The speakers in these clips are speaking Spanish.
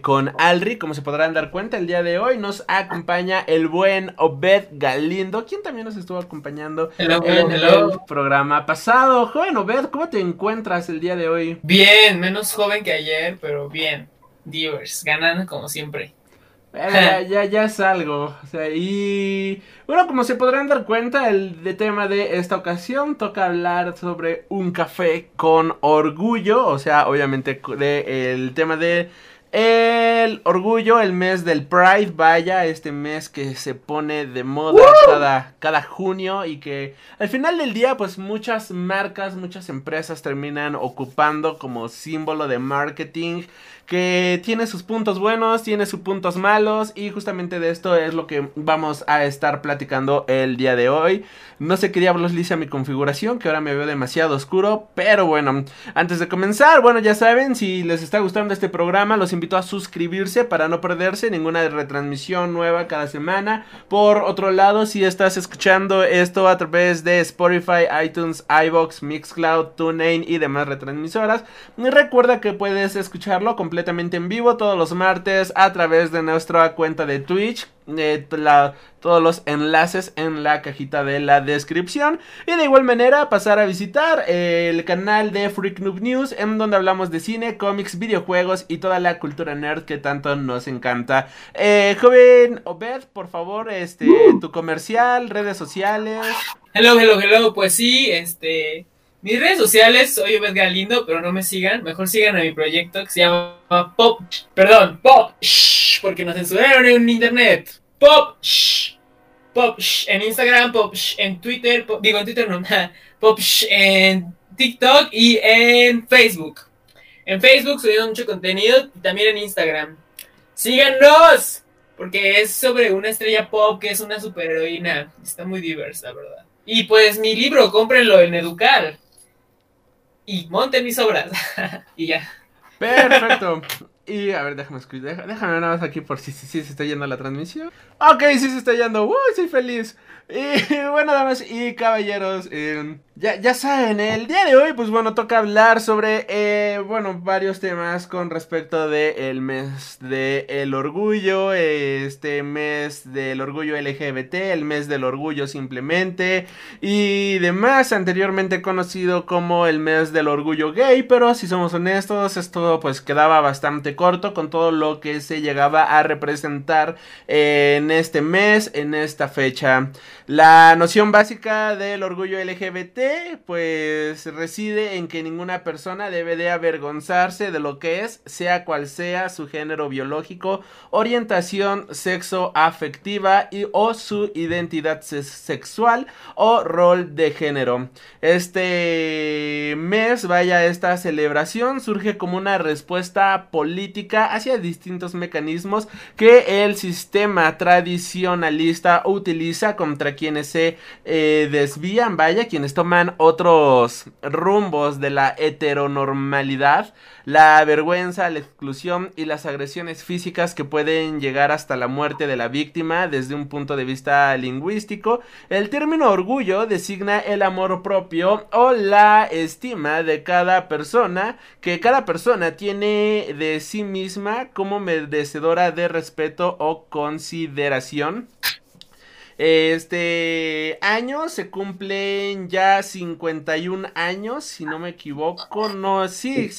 con Alri, como se podrán dar cuenta, el día de hoy nos acompaña el buen Obed Galindo, quien también nos estuvo acompañando en el programa pasado. Joven Obed, ¿cómo te encuentras el día de hoy? Bien, menos joven que ayer, pero bien. Divers, ganando como siempre. ya, ya, ya es algo. O sea, y bueno, como se podrán dar cuenta, el de tema de esta ocasión toca hablar sobre un café con orgullo. O sea, obviamente de, el tema de el orgullo, el mes del Pride, vaya, este mes que se pone de moda cada, cada junio y que al final del día pues muchas marcas, muchas empresas terminan ocupando como símbolo de marketing que tiene sus puntos buenos, tiene sus puntos malos y justamente de esto es lo que vamos a estar platicando el día de hoy. No sé qué diablos le hice a mi configuración, que ahora me veo demasiado oscuro, pero bueno, antes de comenzar, bueno, ya saben, si les está gustando este programa, los invito a suscribirse para no perderse ninguna retransmisión nueva cada semana. Por otro lado, si estás escuchando esto a través de Spotify, iTunes, iBox, Mixcloud, TuneIn y demás retransmisoras, recuerda que puedes escucharlo completamente completamente en vivo todos los martes a través de nuestra cuenta de Twitch. Eh, todos los enlaces en la cajita de la descripción. Y de igual manera pasar a visitar el canal de Freak Noob News en donde hablamos de cine, cómics, videojuegos y toda la cultura nerd que tanto nos encanta. Eh, joven Obed, por favor, este, tu comercial, redes sociales. Hello, hello, hello. Pues sí, este... Mis redes sociales, soy Obed Galindo, pero no me sigan. Mejor sigan a mi proyecto que se llama Pop. Perdón, Pop. Porque nos censuraron en internet. Pop. Shh, pop. En Instagram, Pop. En Twitter. digo, en Twitter no. Pop. En TikTok y en Facebook. En Facebook subiendo mucho contenido y también en Instagram. ¡Síganos! Porque es sobre una estrella pop que es una superheroína. Está muy diversa, ¿verdad? Y pues mi libro, cómprenlo en Educar y monte mis obras. y ya. Perfecto. Y a ver, déjame escuchar. Déjame nada más aquí por si, si, si, se está yendo la transmisión. Ok, sí se está yendo. Uy, soy feliz. Y bueno, damas y caballeros, eh, ya, ya saben, el día de hoy, pues bueno, toca hablar sobre, eh, bueno, varios temas con respecto del el mes del orgullo, este mes del orgullo LGBT, el mes del orgullo simplemente, y demás, anteriormente conocido como el mes del orgullo gay, pero si somos honestos, esto pues quedaba bastante corto con todo lo que se llegaba a representar en este mes, en esta fecha. La noción básica del orgullo LGBT pues reside en que ninguna persona debe de avergonzarse de lo que es, sea cual sea su género biológico, orientación sexo afectiva y o su identidad sexual o rol de género. Este mes, vaya, esta celebración surge como una respuesta política hacia distintos mecanismos que el sistema tradicionalista utiliza contra quienes se eh, desvían, vaya, quienes toman otros rumbos de la heteronormalidad, la vergüenza, la exclusión y las agresiones físicas que pueden llegar hasta la muerte de la víctima desde un punto de vista lingüístico. El término orgullo designa el amor propio o la estima de cada persona que cada persona tiene de sí misma como merecedora de respeto o consideración. Este año se cumplen ya 51 años, si no me equivoco. No, sí,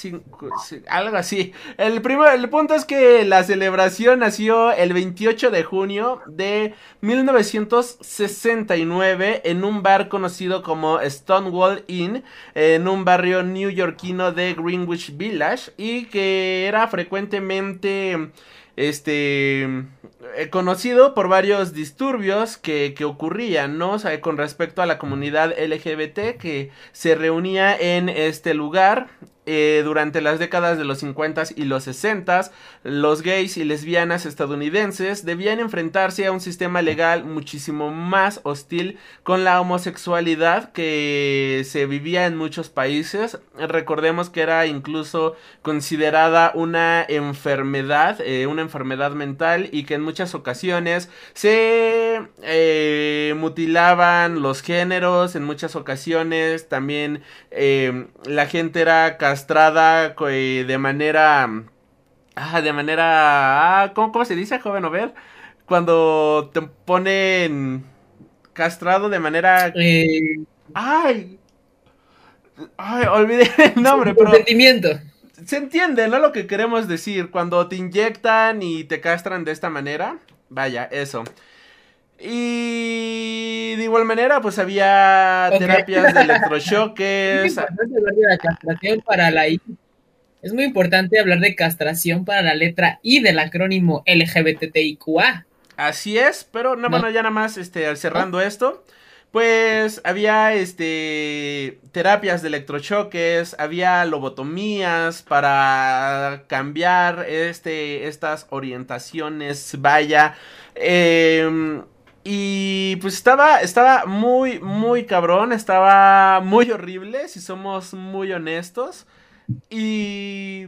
algo así. El, primer, el punto es que la celebración nació el 28 de junio de 1969 en un bar conocido como Stonewall Inn, en un barrio newyorkino de Greenwich Village, y que era frecuentemente este eh, conocido por varios disturbios que, que ocurrían, ¿no? Con respecto a la comunidad LGBT que se reunía en este lugar eh, durante las décadas de los 50 y los 60, los gays y lesbianas estadounidenses debían enfrentarse a un sistema legal muchísimo más hostil con la homosexualidad que se vivía en muchos países. Recordemos que era incluso considerada una enfermedad, eh, una enfermedad mental y que en muchas ocasiones se eh, mutilaban los géneros, en muchas ocasiones también la gente era castrada de manera Ah, de manera. Ah, ¿cómo, ¿Cómo se dice, joven Over? Cuando te ponen castrado de manera. Eh, ¡Ay! Ay, olvidé el nombre, pero. consentimiento. Se entiende, ¿no? Lo que queremos decir. Cuando te inyectan y te castran de esta manera. Vaya, eso. Y de igual manera, pues había terapias de Es muy electrochoques. importante hablar de la castración para la I. Es muy importante hablar de castración para la letra I del acrónimo LGBTIQA. Así es, pero no, No. bueno, ya nada más este, cerrando esto. Pues había este terapias de electrochoques, había lobotomías para cambiar este estas orientaciones, vaya. em, y pues estaba estaba muy muy cabrón, estaba muy horrible si somos muy honestos. Y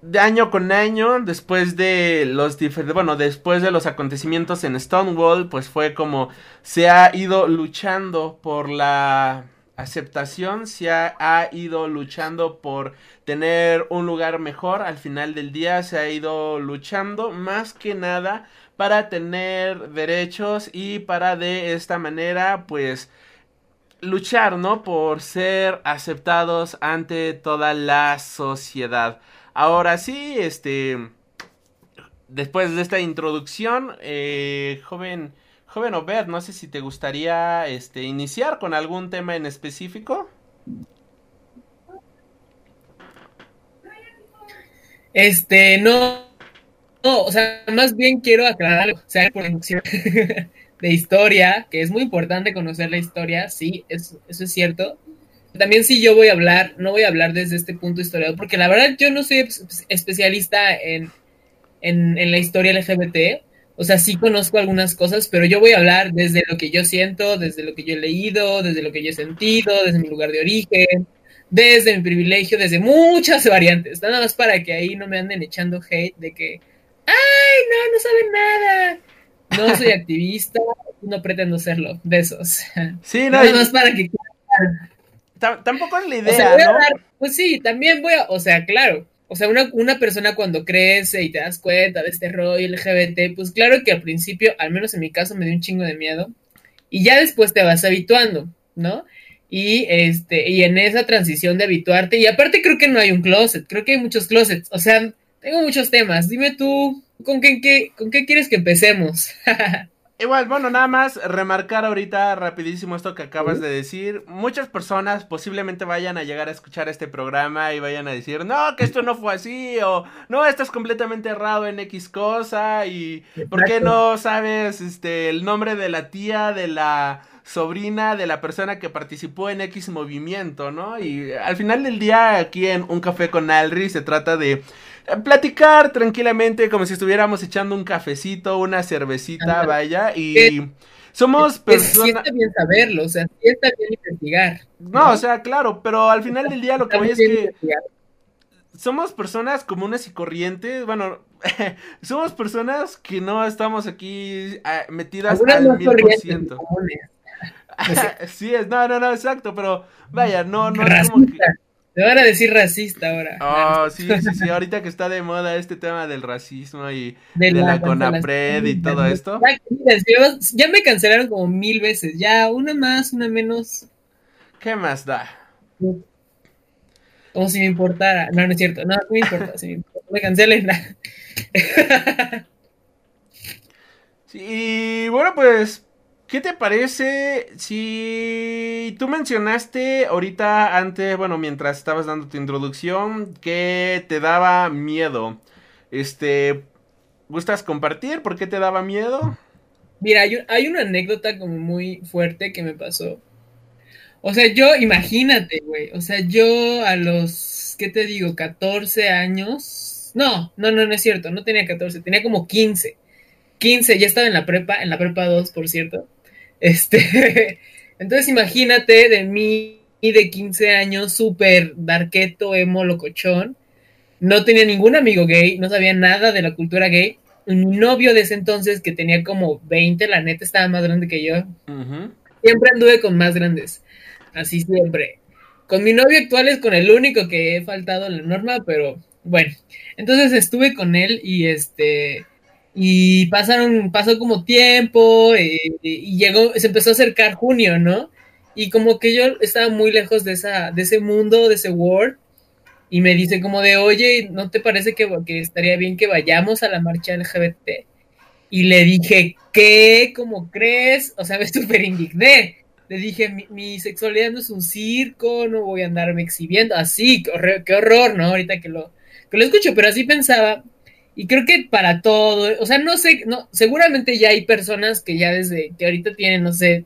de año con año, después de los diferentes, bueno, después de los acontecimientos en Stonewall, pues fue como se ha ido luchando por la aceptación, se ha, ha ido luchando por tener un lugar mejor, al final del día se ha ido luchando más que nada para tener derechos y para de esta manera, pues luchar, ¿no? Por ser aceptados ante toda la sociedad. Ahora sí, este. Después de esta introducción, eh, joven. Joven Obed, no sé si te gustaría este, iniciar con algún tema en específico. Este, no, no, o sea, más bien quiero aclarar o sea, por inducción de historia, que es muy importante conocer la historia, sí, eso, eso es cierto. También sí yo voy a hablar, no voy a hablar desde este punto historiador, porque la verdad yo no soy es- especialista en, en, en la historia LGBT, o sea, sí conozco algunas cosas, pero yo voy a hablar desde lo que yo siento, desde lo que yo he leído, desde lo que yo he sentido, desde mi lugar de origen, desde mi privilegio, desde muchas variantes. Nada más para que ahí no me anden echando hate de que, ay, no, no saben nada. No soy activista, no pretendo serlo, de esos. Sí, no, Nada más para que... tam- tampoco es la O idea, sea, voy a ¿no? hablar, pues sí, también voy a, o sea, claro. O sea, una, una persona cuando crece y te das cuenta de este rollo LGBT, pues claro que al principio, al menos en mi caso, me dio un chingo de miedo. Y ya después te vas habituando, ¿no? Y este, y en esa transición de habituarte, y aparte creo que no hay un closet, creo que hay muchos closets. O sea, tengo muchos temas. Dime tú, ¿con qué, qué- con qué quieres que empecemos? Igual, bueno, nada más remarcar ahorita rapidísimo esto que acabas de decir. Muchas personas posiblemente vayan a llegar a escuchar este programa y vayan a decir, no, que esto no fue así, o no, estás completamente errado en X cosa, y ¿por qué no sabes este el nombre de la tía, de la sobrina, de la persona que participó en X movimiento, ¿no? Y al final del día, aquí en Un Café con Alri, se trata de platicar tranquilamente como si estuviéramos echando un cafecito, una cervecita, Ándale. vaya, y somos Es- sí personas... está bien saberlo, o sea, sí está bien investigar. No, o sea, claro, pero al final del día lo que voy es que investigar. somos personas comunes y corrientes, bueno, somos personas que no estamos aquí ah, metidas Algunas al mil por ciento. Sí es, no, no, no, exacto, pero vaya, no, no es como que... Te van a decir racista ahora. Oh, sí, sí, sí, ahorita que está de moda este tema del racismo y De de la cancelación Conapred y todo esto. Ya, me cancelaron como mil veces. Ya, una más, una menos. ¿qué más da? Como si me importara. No, no es cierto. No, no me importa. si me, importa. me cancelen. Sí, y bueno, pues, ¿qué te parece si tú mencionaste ahorita antes, bueno, mientras estabas dando tu introducción, que te daba miedo? Este, ¿gustas compartir por qué te daba miedo? Mira, hay, hay una anécdota como muy fuerte que me pasó. O sea, yo, imagínate, güey. O sea, yo a los, ¿qué te digo? 14 años. No, no, no, no es cierto. No tenía 14, tenía como 15. 15, ya estaba en la prepa, en la prepa 2, por cierto. Este, entonces imagínate de mí de 15 años, súper darketo, emo, locochón. No tenía ningún amigo gay, no sabía nada de la cultura gay. Mi novio de ese entonces, que tenía como 20, la neta estaba más grande que yo. Siempre anduve con más grandes. Así siempre. Con mi novio actual es con el único que he faltado la norma, pero Bueno, entonces estuve con él y este y pasaron, pasó como tiempo eh, y llegó, se empezó a acercar junio, ¿no? Y como que yo estaba muy lejos de esa, de ese mundo, de ese world, y me dice como de, oye, ¿no te parece que, que estaría bien que vayamos a la marcha LGBT? Y le dije, ¿qué? ¿Cómo crees? O sea, me súper indigné. Le dije, mi, sexualidad no es un circo, no voy a andarme exhibiendo. Así, qué horror, ¿no? Ahorita que lo, que lo escucho, pero así pensaba. Y creo que para todo, o sea, no sé, no, seguramente ya hay personas que ya desde que ahorita tienen, no sé,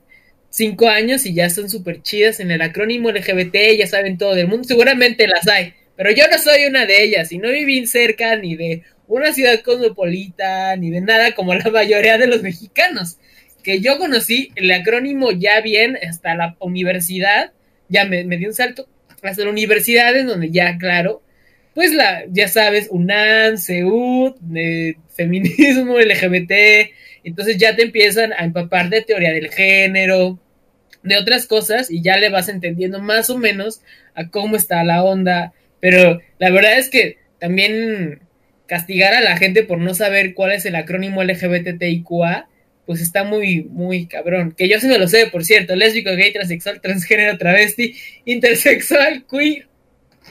cinco años y ya son súper chidas en el acrónimo LGBT, ya saben todo del mundo, seguramente las hay, pero yo no soy una de ellas y no viví cerca ni de una ciudad cosmopolita, ni de nada como la mayoría de los mexicanos, que yo conocí el acrónimo ya bien hasta la universidad, ya me, me dio un salto hasta la universidad en donde ya, claro, pues la, ya sabes, UNAM, CEUD, de feminismo, LGBT, entonces ya te empiezan a empapar de teoría del género, de otras cosas, y ya le vas entendiendo más o menos a cómo está la onda, pero la verdad es que también castigar a la gente por no saber cuál es el acrónimo LGBTIQA, pues está muy, muy cabrón. Que yo sí me lo sé, por cierto, lésbico, gay, transexual, transgénero, travesti, intersexual, queer.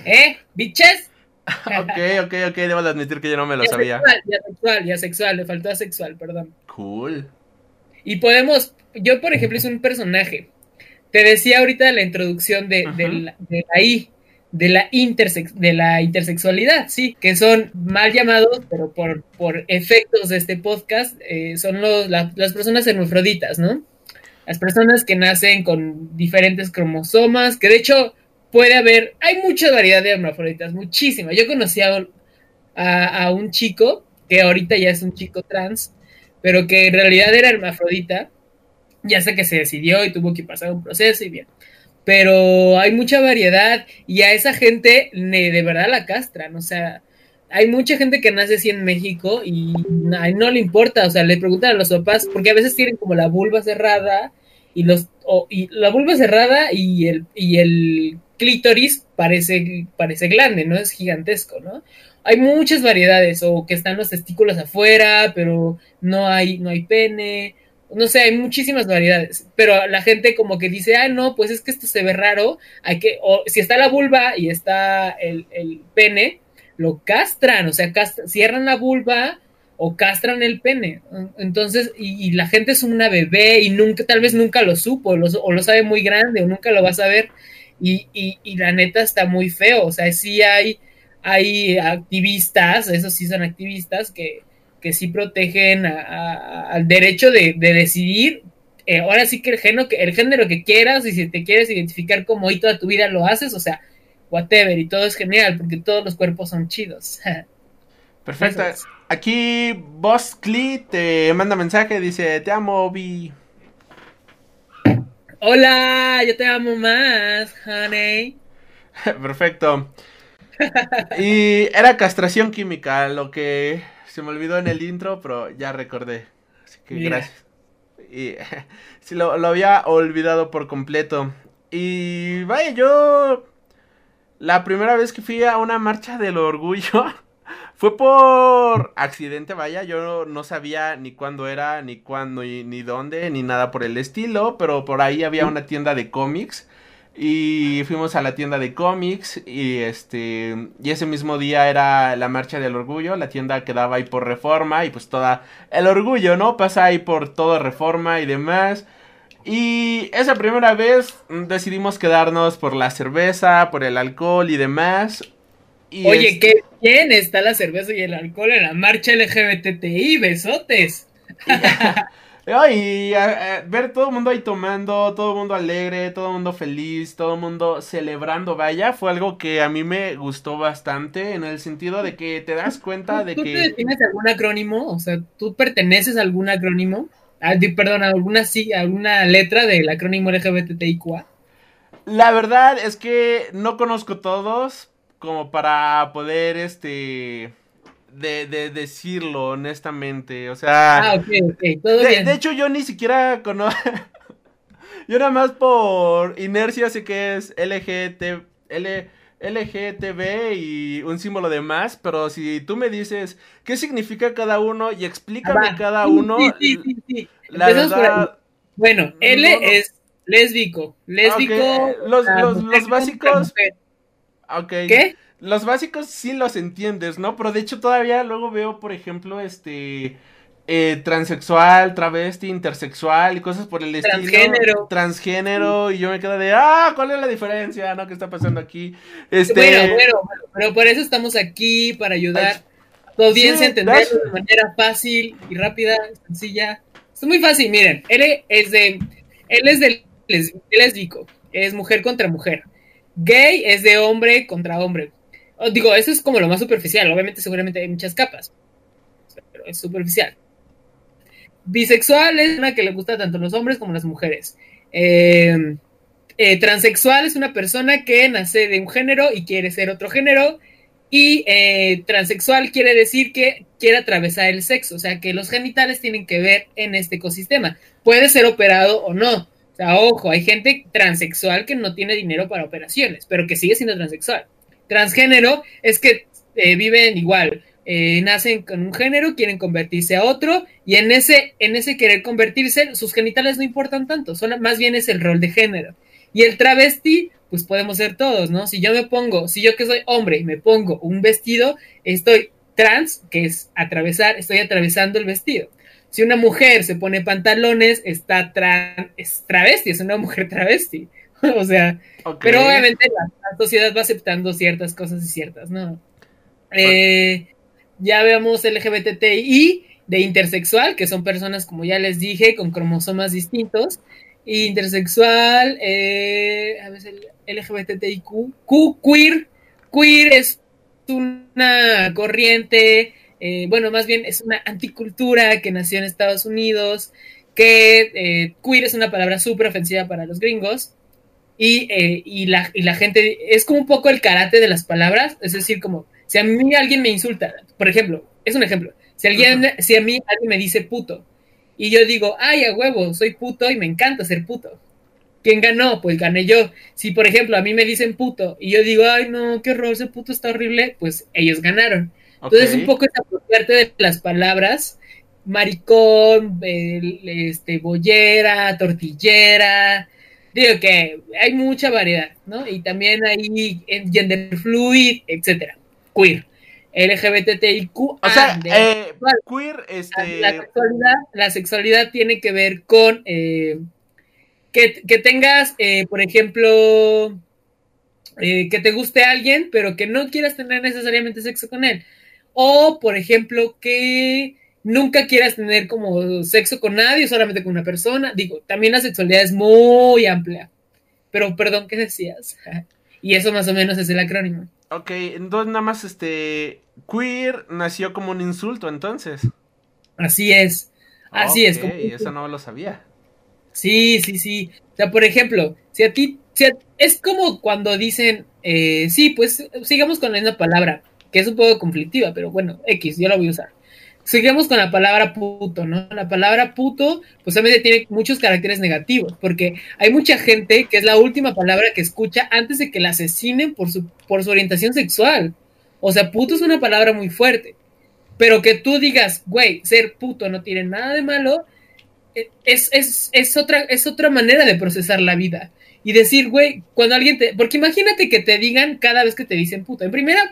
¿Eh? ¿Biches? ok, ok, ok, debo admitir que yo no me lo sabía. ya sexual, ya sexual, le faltó asexual, perdón. Cool. Y podemos, yo por ejemplo es un personaje. Te decía ahorita la introducción de, la, de la I, de la, intersex, de la intersexualidad, sí, que son mal llamados, pero por, por efectos de este podcast, eh, son los, las personas hermafroditas, ¿no? Las personas que nacen con diferentes cromosomas, que de hecho puede haber, hay mucha variedad de hermafroditas, muchísima. Yo conocí a, a, un chico, que ahorita ya es un chico trans, pero que en realidad era hermafrodita, ya sé que se decidió y tuvo que pasar un proceso y bien. Pero hay mucha variedad y a esa gente de verdad la castran, o sea, hay mucha gente que nace así en México y no, le importa, o sea, le preguntan a los papás, porque a veces tienen como la vulva cerrada y los y la vulva cerrada y el y el clítoris parece, parece grande, ¿no? Es gigantesco, ¿no? Hay muchas variedades, o que están los testículos afuera, pero no hay, no hay pene, no sé, hay muchísimas variedades, pero la gente como que dice, ah, no, pues es que esto se ve raro, hay que, o si está la vulva y está el, pene, lo castran, o sea, cierran la vulva o castran el pene. Entonces, y, la gente es una bebé y nunca, tal vez nunca lo supo, o lo sabe muy grande, o nunca lo va a saber. Y, y, la neta está muy feo, o sea, sí hay, hay activistas, esos sí son activistas que, que sí protegen al derecho de, decidir. Eh, ahora sí que el, género, el género que quieras y si te quieres identificar como hoy toda tu vida lo haces, o sea, whatever, y todo es genial porque todos los cuerpos son chidos. Perfecto. Aquí Boss Clee te manda mensaje, dice, te amo, Vi. Hola, yo te amo más, honey. Perfecto. Y era castración química, lo que se me olvidó en el intro, pero ya recordé. Así que gracias. Y sí, lo, lo había olvidado por completo. Y vaya, yo la primera vez que fui a una marcha del orgullo Fue por accidente, vaya, yo no sabía ni cuándo era, ni cuándo, ni, dónde, ni nada por el estilo, pero por ahí había una tienda de cómics y fuimos a la tienda de cómics y este y ese mismo día era la marcha del orgullo, la tienda quedaba ahí por Reforma y pues toda el orgullo, ¿no? Pasa ahí por toda Reforma y demás. Y esa primera vez decidimos quedarnos por la cerveza, por el alcohol y demás. Oye, qué bien está la cerveza y el alcohol en la marcha LGBTI, besotes. y ver todo el mundo ahí tomando, todo el mundo alegre, todo el mundo feliz, todo el mundo celebrando, vaya, fue algo que a mí me gustó bastante en el sentido de que te das cuenta de que... ¿Tú tienes algún acrónimo? O sea, ¿tú perteneces a algún acrónimo? Ah, perdón, a alguna, sí, alguna letra del acrónimo LGBTIQA. La verdad es que no conozco todos, como para poder, este, de, de decirlo honestamente, o sea... Ah, todo de, bien. De hecho, yo ni siquiera conozco... yo nada más por inercia sé que es LGT, L, LGTB y un símbolo de más, pero si tú me dices qué significa cada uno y explícame Ah, cada uno, sí, sí, sí, la verdad... Bueno, L No, no. es lésbico. Lésbico. Ok, los- los- los básicos-. Ok. ¿Qué? Los básicos sí los entiendes, ¿no? Pero de hecho todavía luego veo, por ejemplo, este... eh, transexual, travesti, intersexual y cosas por el estilo. Transgénero. Transgénero. Y yo me quedo de, ah, ¿cuál es la diferencia? ¿No? ¿Qué está pasando aquí? Este... Bueno, bueno, bueno, pero por eso estamos aquí, para ayudar a tu audiencia Sí, a entenderlo de manera fácil y rápida, sencilla. Es muy fácil, miren, L es de, él es de lésbico, es mujer contra mujer. Gay es de hombre contra hombre. Digo, eso es como lo más superficial, obviamente seguramente hay muchas capas, pero es superficial. Bisexual es una que le gusta tanto a los hombres como a las mujeres. Eh, eh, transexual es una persona que nace de un género y quiere ser otro género. Y eh, transexual quiere decir que quiere atravesar el sexo, o sea que los genitales tienen que ver en este ecosistema. Puede ser operado o no. O sea, ojo, hay gente transexual que no tiene dinero para operaciones, pero que sigue siendo transexual. Transgénero es que eh, viven igual, eh, nacen con un género, quieren convertirse a otro, y en ese, en ese querer convertirse, sus genitales no importan tanto, son, más bien es el rol de género. Y el travesti, pues podemos ser todos, ¿no? Si yo me pongo, si yo que soy hombre me pongo un vestido, estoy trans, que es atravesar, estoy atravesando el vestido. Si una mujer se pone pantalones, está tra es travesti, es una mujer travesti. o sea, pero obviamente la, la, sociedad va aceptando ciertas cosas y ciertas, ¿no? Eh, ya veamos LGBTI de intersexual, que son personas, como ya les dije, con cromosomas distintos. Intersexual, eh, a veces LGBTIQ, Q, queer, queer es una corriente, eh, bueno, más bien es una anticultura que nació en Estados Unidos, que eh, queer es una palabra súper ofensiva para los gringos, y, eh, y, la, y, la, gente, es como un poco el karate de las palabras, es decir, como si a mí alguien me insulta, por ejemplo, es un ejemplo, si, alguien, uh -huh. si a mí alguien me dice puto, y yo digo, ay, a huevo, soy puto y me encanta ser puto. ¿Quién ganó? Pues gané yo. Si, por ejemplo, a mí me dicen puto y yo digo, ay, no, qué horror, ese puto está horrible, pues ellos ganaron. Okay. Entonces, un poco esa parte de las palabras, maricón, este, bollera, tortillera, digo que hay mucha variedad, ¿no? Y también hay gender fluid, etcétera, queer. LGBTIQ. O sea, eh, queer, este... La sexualidad, la sexualidad tiene que ver con eh, que, que, tengas, eh, por ejemplo, que te guste alguien, pero que no quieras tener necesariamente sexo con él. O, por ejemplo, que nunca quieras tener como sexo con nadie, solamente con una persona. Digo, también la sexualidad es muy amplia. Pero, perdón, ¿qué decías? y eso más o menos es el acrónimo. Ok, entonces nada más este queer nació como un insulto entonces. Así es. Así okay, es. Como... eso no lo sabía. Sí, sí, sí. O sea, por ejemplo, si a ti, si a, es como cuando dicen, eh, sí, pues sigamos con la misma palabra, que es un poco conflictiva, pero bueno, X, yo la voy a usar. Sigamos con la palabra puto, ¿no? La palabra puto, pues obviamente tiene muchos caracteres negativos, porque hay mucha gente que es la última palabra que escucha antes de que la asesinen por su, por su orientación sexual. O sea, puto es una palabra muy fuerte. Pero que tú digas, güey, ser puto no tiene nada de malo, es, es, es, otra, es otra manera de procesar la vida. Y decir, güey, cuando alguien te... Porque imagínate que te digan cada vez que te dicen puto. En primera,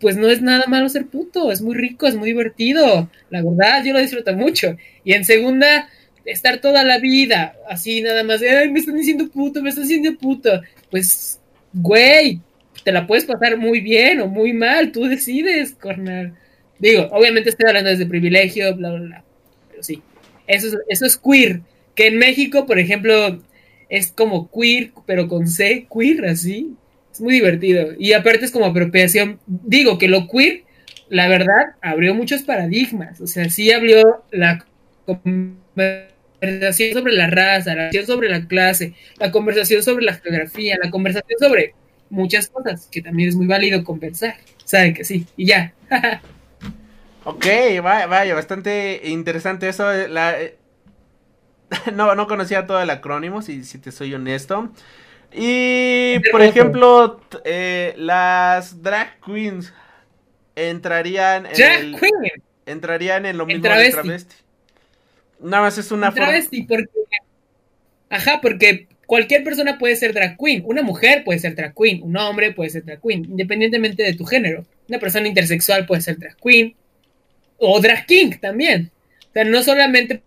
pues no es nada malo ser puto, es muy rico, es muy divertido, la verdad, yo lo disfruto mucho. Y en segunda, estar toda la vida así nada más, ay, me están diciendo puto, me están diciendo puto, pues, güey, te la puedes pasar muy bien o muy mal, tú decides, cornal. Digo, obviamente estoy hablando desde privilegio, bla, bla, bla, pero sí, eso es, eso es queer, que en México, por ejemplo, es como queer, pero con C, queer, así, es muy divertido. Y aparte es como apropiación. Digo que lo queer, la verdad, abrió muchos paradigmas. O sea, sí abrió la conversación sobre la raza, la conversación sobre la clase, la conversación sobre la geografía, la conversación sobre muchas cosas, que también es muy válido conversar. Saben que sí, y ya. ok, vaya, vaya, bastante interesante eso. La, no, no conocía todo el acrónimo, si, si te soy honesto. Y, por ejemplo, eh, las drag queens entrarían en drag el, queen. entrarían en lo mismo de travesti. Nada más es una forma. travesti porque ajá porque cualquier persona puede ser drag queen una mujer puede ser drag queen un hombre puede ser drag queen independientemente de tu género una persona intersexual puede ser drag queen o drag king también o sea no solamente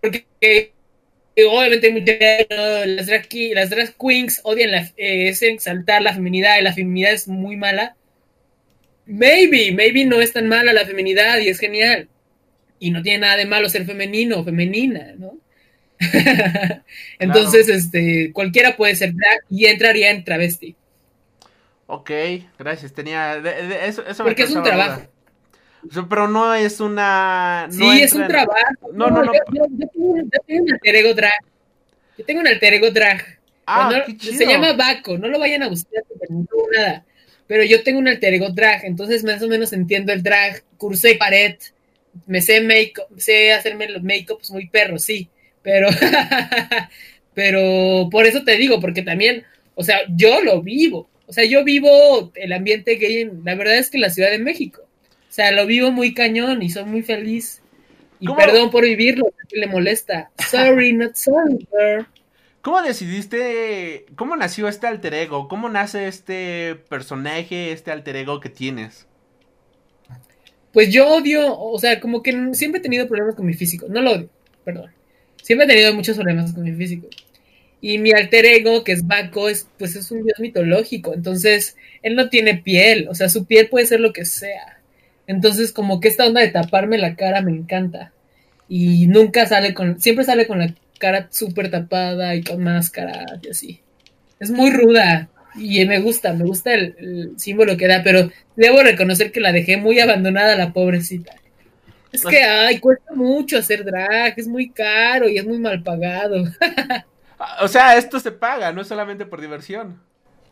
porque obviamente muchas las drag, las drag queens odian la, eh, es exaltar la feminidad y la feminidad es muy mala maybe maybe no es tan mala la feminidad y es genial y no tiene nada de malo ser femenino o femenina, ¿no? Entonces, este, cualquiera puede ser drag y entraría en travesti. Ok, gracias. Tenía. de- de- eso, eso me Porque es un trabajo. duda. O sea, pero no es una. Sí, es un en- trabajo. No, no, no. Yo, yo- yo tengo, un- yo tengo un alter ego drag. Yo tengo un alter ego drag. Ah, No, qué chido. se llama Baco, no lo vayan a buscar, no tengo nada. Pero yo tengo un alter ego drag, entonces más o menos entiendo el drag. Cursé pared, me sé make sé hacerme los make-ups muy perros, sí. Pero, pero por eso te digo, porque también, o sea, yo lo vivo. O sea, yo vivo el ambiente gay, en- la verdad es que en la Ciudad de México. O sea, lo vivo muy cañón y soy muy feliz. Y ¿Cómo? perdón por vivirlo, que le molesta. Sorry, not sorry, girl. ¿Cómo decidiste, cómo nació este alter ego? ¿Cómo nace este personaje, este alter ego que tienes? Pues yo odio, o sea, como que siempre he tenido problemas con mi físico. No lo odio, perdón. Siempre he tenido muchos problemas con mi físico. Y mi alter ego, que es Baco, es, pues es un dios mitológico. Entonces, él no tiene piel. O sea, su piel puede ser lo que sea. Entonces, como que esta onda de taparme la cara me encanta. Y nunca sale con, siempre sale con la cara súper tapada y con máscara y así. Es muy ruda. Y me gusta, me gusta el, el símbolo que da, pero debo reconocer que la dejé muy abandonada la pobrecita. Es que, ay, cuesta mucho hacer drag, es muy caro y es muy mal pagado. Ah, O sea, esto se paga, no es solamente por diversión.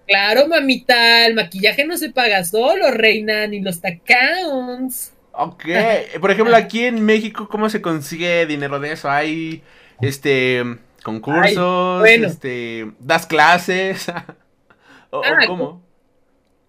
Claro, mamita, el maquillaje no se paga solo, reina, ni los taccounts. Ok, por ejemplo, aquí en México, ¿cómo se consigue dinero de eso? Hay, este, concursos, Ay, bueno. este, das clases, o, o Ah, cómo?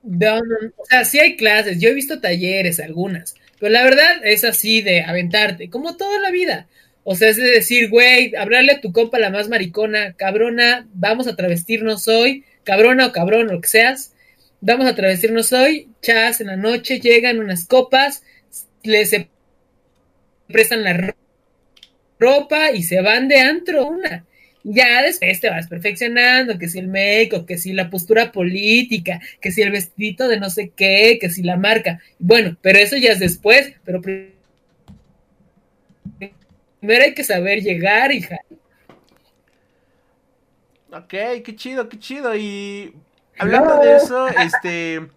No, no, o sea, sí hay clases, yo he visto talleres, algunas, pero la verdad es así de aventarte, como toda la vida. O sea, es de decir, güey, hablarle a tu compa la más maricona, cabrona, vamos a travestirnos hoy, cabrona o cabrón, lo que seas, vamos a travestirnos hoy, chas, en la noche llegan unas copas, les prestan la ro- ropa y se van de antro una. Ya después te vas perfeccionando, que si el make que si la postura política, que si el vestidito de no sé qué, que si la marca. Bueno, pero eso ya es después, pero pri- primero hay que saber llegar, hija. Ok, qué chido, qué chido. Y hablando de eso, este,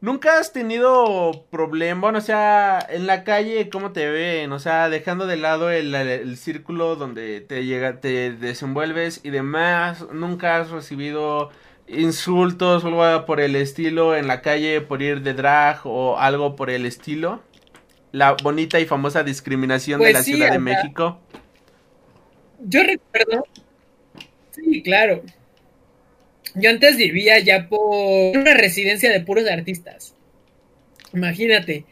¿nunca has tenido problema? Bueno, o sea, en la calle, ¿cómo te ven? O sea, dejando de lado el, el círculo donde te llega, te desenvuelves y demás, ¿nunca has recibido insultos o algo por el estilo en la calle por ir de drag o algo por el estilo? La bonita y famosa discriminación de Pues la sí, Ciudad de. México. Yo recuerdo, sí, claro. Yo antes vivía ya por una residencia de puros artistas. Imagínate,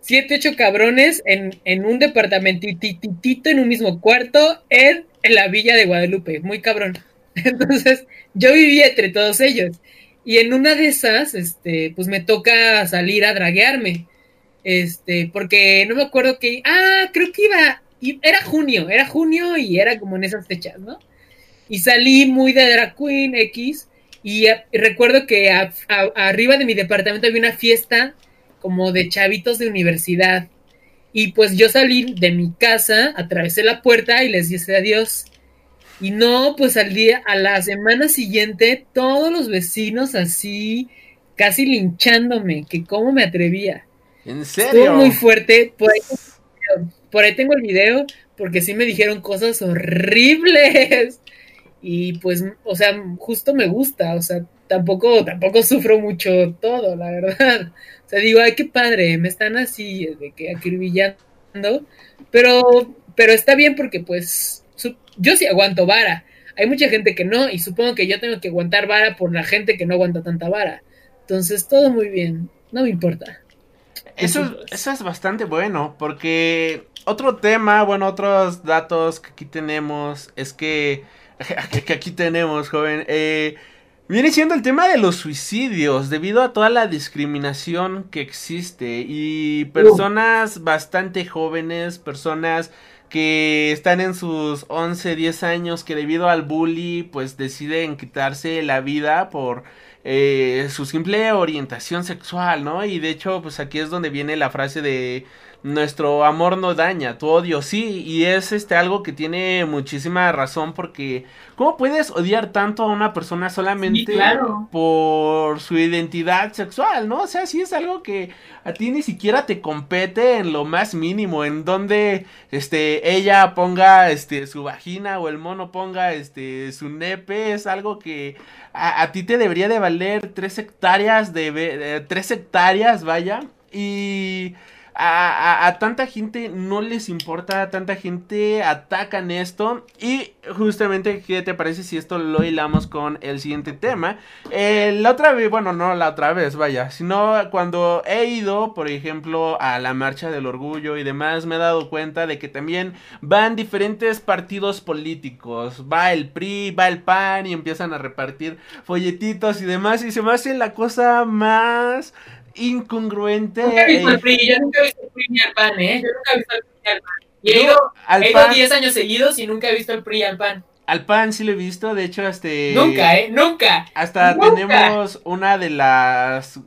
siete, ocho cabrones en, en un departamentitito en un mismo cuarto en, en la villa de Guadalupe, muy cabrón. Entonces, yo vivía entre todos ellos. Y en una de esas, este, pues me toca salir a draguearme. Este, porque no me acuerdo que. Ah, creo que iba. Era junio, era junio y era como en esas fechas, ¿no? Y salí muy de drag queen X. Y, a- y recuerdo que a- a- arriba de mi departamento había una fiesta como de chavitos de universidad. Y pues yo salí de mi casa, atravesé la puerta y les dije adiós. Y no, pues al día, a la semana siguiente, todos los vecinos así, casi linchándome, que cómo me atrevía. ¿En Estuvo serio? muy fuerte, por ahí, por ahí tengo el video, porque sí me dijeron cosas horribles. Y pues, o sea, justo me gusta, o sea, tampoco, tampoco sufro mucho todo, la verdad. O sea, digo, ay, qué padre, me están así, de que acribillando, pero, pero está bien porque pues yo sí aguanto vara. Hay mucha gente que no, y supongo que yo tengo que aguantar vara por la gente que no aguanta tanta vara. Entonces, todo muy bien, no me importa. Eso, eso es bastante bueno, porque otro tema, bueno, otros datos que aquí tenemos es que, que aquí tenemos, joven, eh, viene siendo el tema de los suicidios, debido a toda la discriminación que existe y personas bastante jóvenes, personas que están en sus 11, 10 años que debido al bully pues deciden quitarse la vida por eh, su simple orientación sexual, ¿no? Y de hecho pues aquí es donde viene la frase de nuestro amor no daña, tu odio sí, y es este algo que tiene muchísima razón porque ¿cómo puedes odiar tanto a una persona solamente por su identidad sexual, no? O sea, sí es algo que a ti ni siquiera te compete en lo más mínimo, en donde este ella ponga este su vagina o el mono ponga este su nepe, es algo que a, ti te debería de valer tres hectáreas de, de tres hectáreas, vaya, y a, tanta gente no les importa, tanta gente atacan esto. Y justamente, ¿qué te parece si esto lo hilamos con el siguiente tema? Eh, la otra vez, bueno, no la otra vez, vaya, sino cuando he ido, por ejemplo, a la marcha del orgullo y demás, me he dado cuenta de que también van diferentes partidos políticos. Va el PRI, va el PAN y empiezan a repartir folletitos y demás. Y se me hace la cosa más incongruente. Nunca he visto el PRI, yo nunca he visto el PRI ni al PAN, ¿eh? Yo nunca he visto el PRI ni al PAN. Y he ido, he ido 10 años seguidos y nunca he visto el PRI al PAN. Al PAN sí lo he visto, de hecho, este... Nunca, ¿eh? Nunca. Hasta tenemos una de las...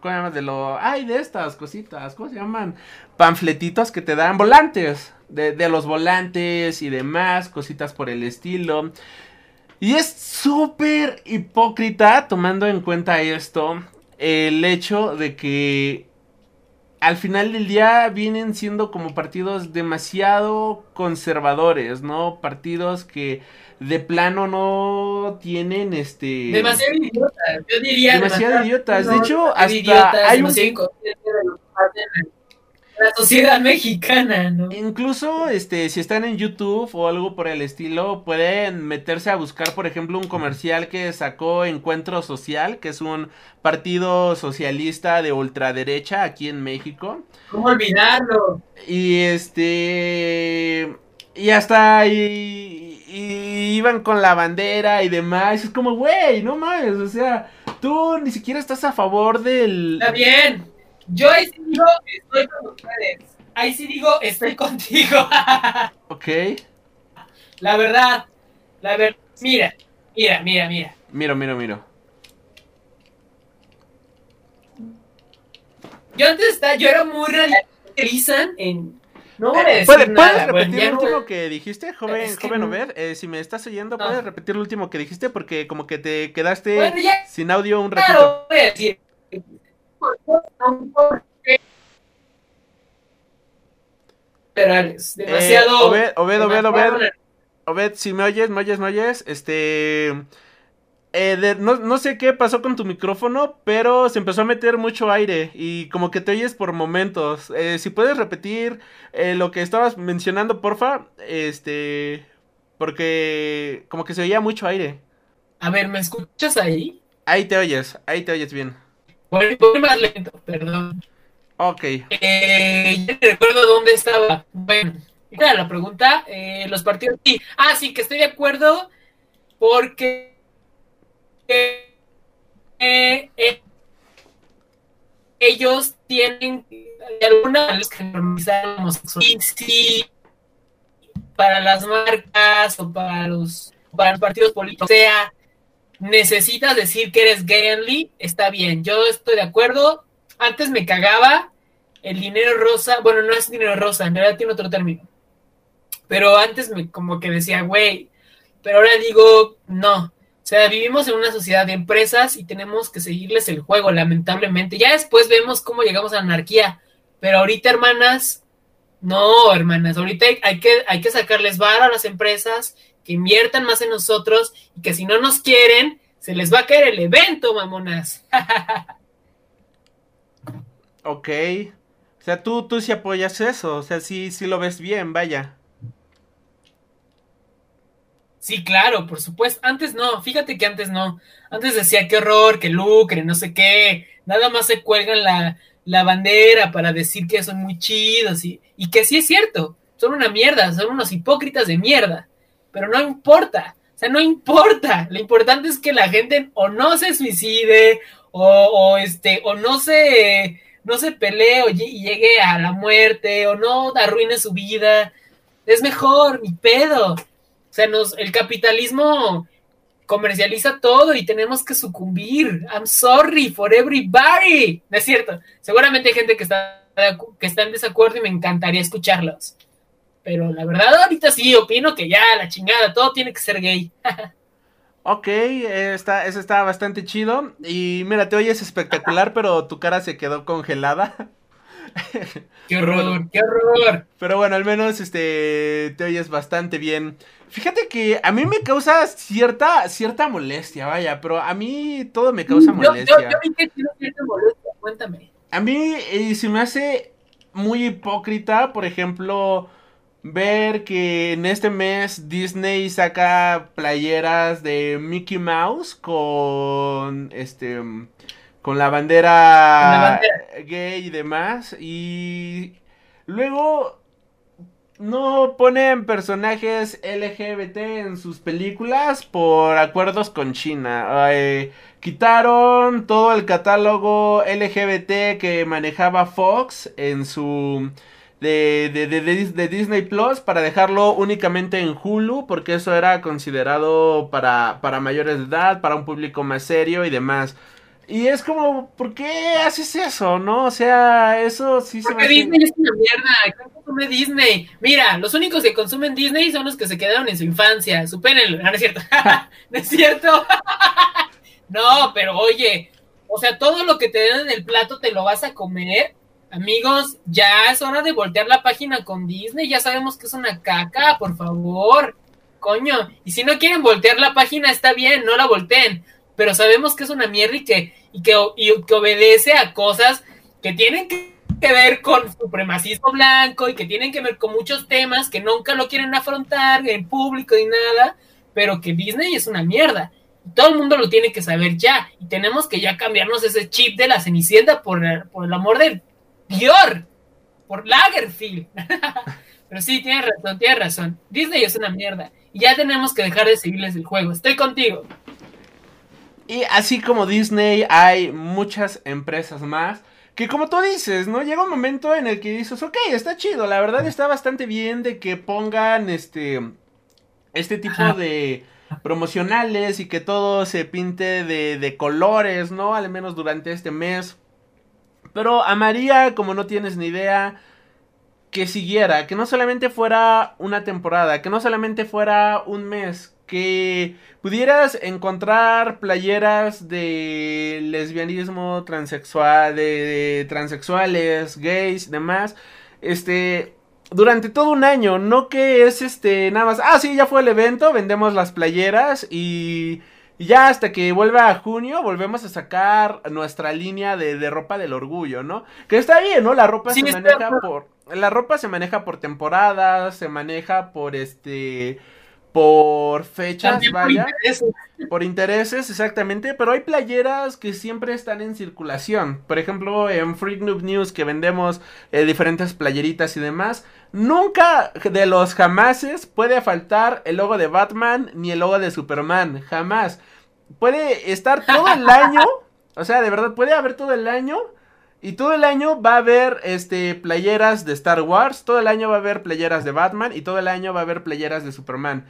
¿Cómo se llama? De lo... Ay, de estas cositas, ¿cómo se llaman? Panfletitos que te dan volantes. De, de los volantes y demás, cositas por el estilo. Y es súper hipócrita tomando en cuenta esto el hecho de que al final del día vienen siendo como partidos demasiado conservadores, ¿no? Partidos que de plano no tienen este demasiado idiotas, yo diría demasiado, idiotas. De hecho, hasta hay un la sociedad mexicana, ¿no? Incluso, este, si están en YouTube o algo por el estilo, pueden meterse a buscar, por ejemplo, un comercial que sacó Encuentro Social, que es un partido socialista de ultraderecha aquí en México. ¿Cómo olvidarlo? Y este... Y hasta y, iban con la bandera y demás. Es como, güey, no mames, o sea, tú ni siquiera estás a favor del... Está bien yo ahí sí digo, estoy con ustedes. Ahí sí digo, estoy contigo. ok. La verdad, la verdad. Mira, mira, mira, mira. Miro, miro, miro. Yo antes estaba, yo era muy radical en no voy a decir ¿Puedes, nada, repetir lo último que dijiste, joven, joven Obed? Eh, si me estás oyendo, ¿puedes repetir lo último que dijiste? Porque como que te quedaste sin audio un ratito. Claro, voy a decir. Demasiado. Eh, Obed, Obed, Obed, Obed. si me oyes, me oyes, me oyes. Este. Eh, no, sé qué pasó con tu micrófono, pero se empezó a meter mucho aire y como que te oyes por momentos. Eh, si puedes repetir lo que estabas mencionando, porfa, este, porque como que se oía mucho aire. A ver, ¿me escuchas ahí? Ahí te oyes, ahí te oyes bien. Voy, más lento, perdón. Ok. Eh, ya recuerdo dónde estaba. Bueno, era la pregunta. Eh, los partidos. Sí. Ah, sí, que estoy de acuerdo porque. Eh, eh, ellos tienen de alguna manera que normalizar homosexualidad. Sí, para las marcas o para los, para los partidos políticos. O sea, necesitas decir que eres gay está bien, yo estoy de acuerdo. Antes me cagaba el dinero rosa, bueno, no es dinero rosa, en realidad tiene otro término. Pero antes me como que decía, güey, pero ahora digo, no. O sea, vivimos en una sociedad de empresas y tenemos que seguirles el juego, lamentablemente. Ya después vemos cómo llegamos a la anarquía. Pero ahorita, hermanas, no, hermanas, ahorita hay, que, hay que sacarles vara a las empresas que inviertan más en nosotros y que si no nos quieren, se les va a caer el evento, mamonas. ok. O sea, tú, tú sí apoyas eso, o sea, sí, sí lo ves bien, vaya. Sí, claro, por supuesto. Antes no, fíjate que antes no. Antes decía qué horror, que lucre, no sé qué. Nada más se cuelgan la, la bandera para decir que son muy chidos y, y que sí es cierto. Son una mierda, son unos hipócritas de mierda. Pero no importa. O sea, no importa. Lo importante es que la gente o no se suicide o, o este, o no se, no se pelee o llegue a la muerte o no arruine su vida. Es mejor, mi pedo sea, nos, el capitalismo comercializa todo y tenemos que sucumbir. I'm sorry for everybody. No es cierto. Seguramente hay gente que está, que está en desacuerdo y me encantaría escucharlos. Pero la verdad, ahorita sí opino que ya, la chingada, todo tiene que ser gay. ok, está, eso está bastante chido. Y mira, te oyes espectacular, pero tu cara se quedó congelada. qué horror, qué horror. Pero bueno, al menos este te oyes bastante bien. Fíjate que a mí me causa cierta cierta molestia, vaya, pero a mí todo me causa molestia. Yo, yo, vi que cierta molestia, cuéntame. A mí eh, se me hace muy hipócrita, por ejemplo, ver que en este mes Disney saca playeras de Mickey Mouse con este con la bandera, gay y demás. Y luego no ponen personajes LGBT en sus películas por acuerdos con China. quitaron todo el catálogo LGBT que manejaba Fox en su... De, de, de, Disney Plus para dejarlo únicamente en Hulu porque eso era considerado para, para mayores de edad, para un público más serio y demás. Y es como, ¿por qué haces eso, no? O sea, eso sí se Porque Disney es una mierda. ¿Quién consume Disney? Mira, los únicos que consumen Disney son los que se quedaron en su infancia. Supérenlo. No, no es cierto. no es cierto. no, pero oye, o sea, todo lo que te den en el plato te lo vas a comer. Amigos, ya es hora de voltear la página con Disney. Ya sabemos que es una caca, por favor. Coño. Y si no quieren voltear la página, está bien, no la volteen pero sabemos que es una mierda y que, y que, y obedece a cosas que tienen que ver con supremacismo blanco y que tienen que ver con muchos temas que nunca lo quieren afrontar en público ni nada, pero que Disney es una mierda. Y todo el mundo lo tiene que saber ya. Y tenemos que ya cambiarnos ese chip de la Cenicienta por, por el amor de Dior, por Lagerfield. pero sí, tienes razón, tienes razón. Disney es una mierda. Y ya tenemos que dejar de seguirles el juego. Estoy contigo. Y así como Disney, hay muchas empresas más. Que como tú dices, ¿no? Llega un momento en el que dices, ok, está chido, la verdad está bastante bien de que pongan este, este tipo de promocionales y que todo se pinte de, de colores, ¿no? Al menos durante este mes. Pero a María, como no tienes ni idea, que siguiera, que no solamente fuera una temporada, que no solamente fuera un mes, que pudieras encontrar playeras de lesbianismo, transexual, de, transexuales, gays, demás, este, durante todo un año, no que es este, nada más, ah, sí, ya fue el evento, vendemos las playeras y, ya hasta que vuelva a junio volvemos a sacar nuestra línea de, ropa del orgullo, ¿no? Que está bien, ¿no? La ropa se maneja por, la ropa se maneja por temporadas, se maneja por este por fechas, vaya. Por intereses. exactamente. Pero hay playeras que siempre están en circulación. Por ejemplo, en Freak Noob News que vendemos eh, diferentes playeritas y demás. Nunca de los jamases puede faltar el logo de Batman ni el logo de Superman. Jamás. Puede estar todo el año. O sea, de verdad, puede haber todo el año. Y todo el año va a haber este playeras de Star Wars, todo el año va a haber playeras de Batman y todo el año va a haber playeras de Superman.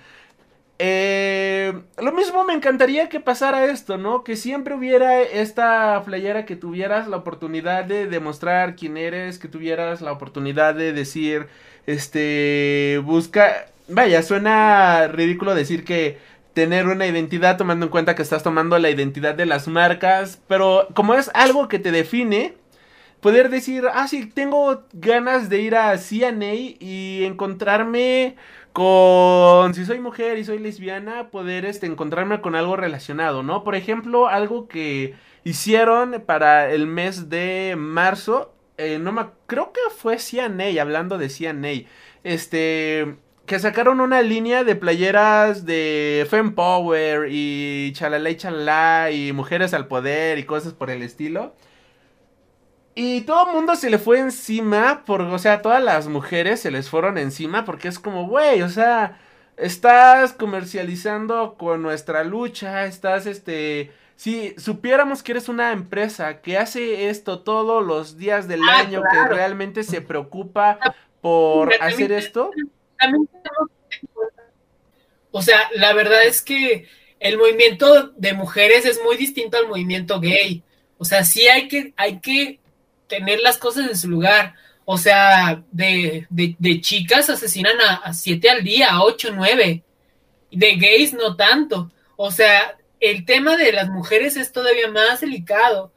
Eh, lo mismo me encantaría que pasara esto, ¿no? Que siempre hubiera esta playera que tuvieras la oportunidad de demostrar quién eres, que tuvieras la oportunidad de decir, este, busca, vaya, suena ridículo decir que tener una identidad tomando en cuenta que estás tomando la identidad de las marcas, pero como es algo que te define, poder decir, ah, sí, tengo ganas de ir a CNA y encontrarme con si soy mujer y soy lesbiana, poder este, encontrarme con algo relacionado, ¿no? Por ejemplo, algo que hicieron para el mes de marzo, eh, no me, creo que fue CNA, hablando de CNA, este, que sacaron una línea de playeras de Fempower y chalala y chalala y mujeres al poder y cosas por el estilo. Y todo el mundo se le fue encima, por, o sea, todas las mujeres se les fueron encima porque es como, güey, o sea, estás comercializando con nuestra lucha, estás, este, si supiéramos que eres una empresa que hace esto todos los días del Ah, año, claro. que realmente se preocupa por Pero hacer también- esto, También O sea, la verdad es que el movimiento de mujeres es muy distinto al movimiento gay. O sea, sí hay que, hay que tener las cosas en su lugar. O sea, de, de, chicas asesinan a, siete al día, a ocho, nueve. De gays no tanto. O sea, el tema de las mujeres es todavía más delicado.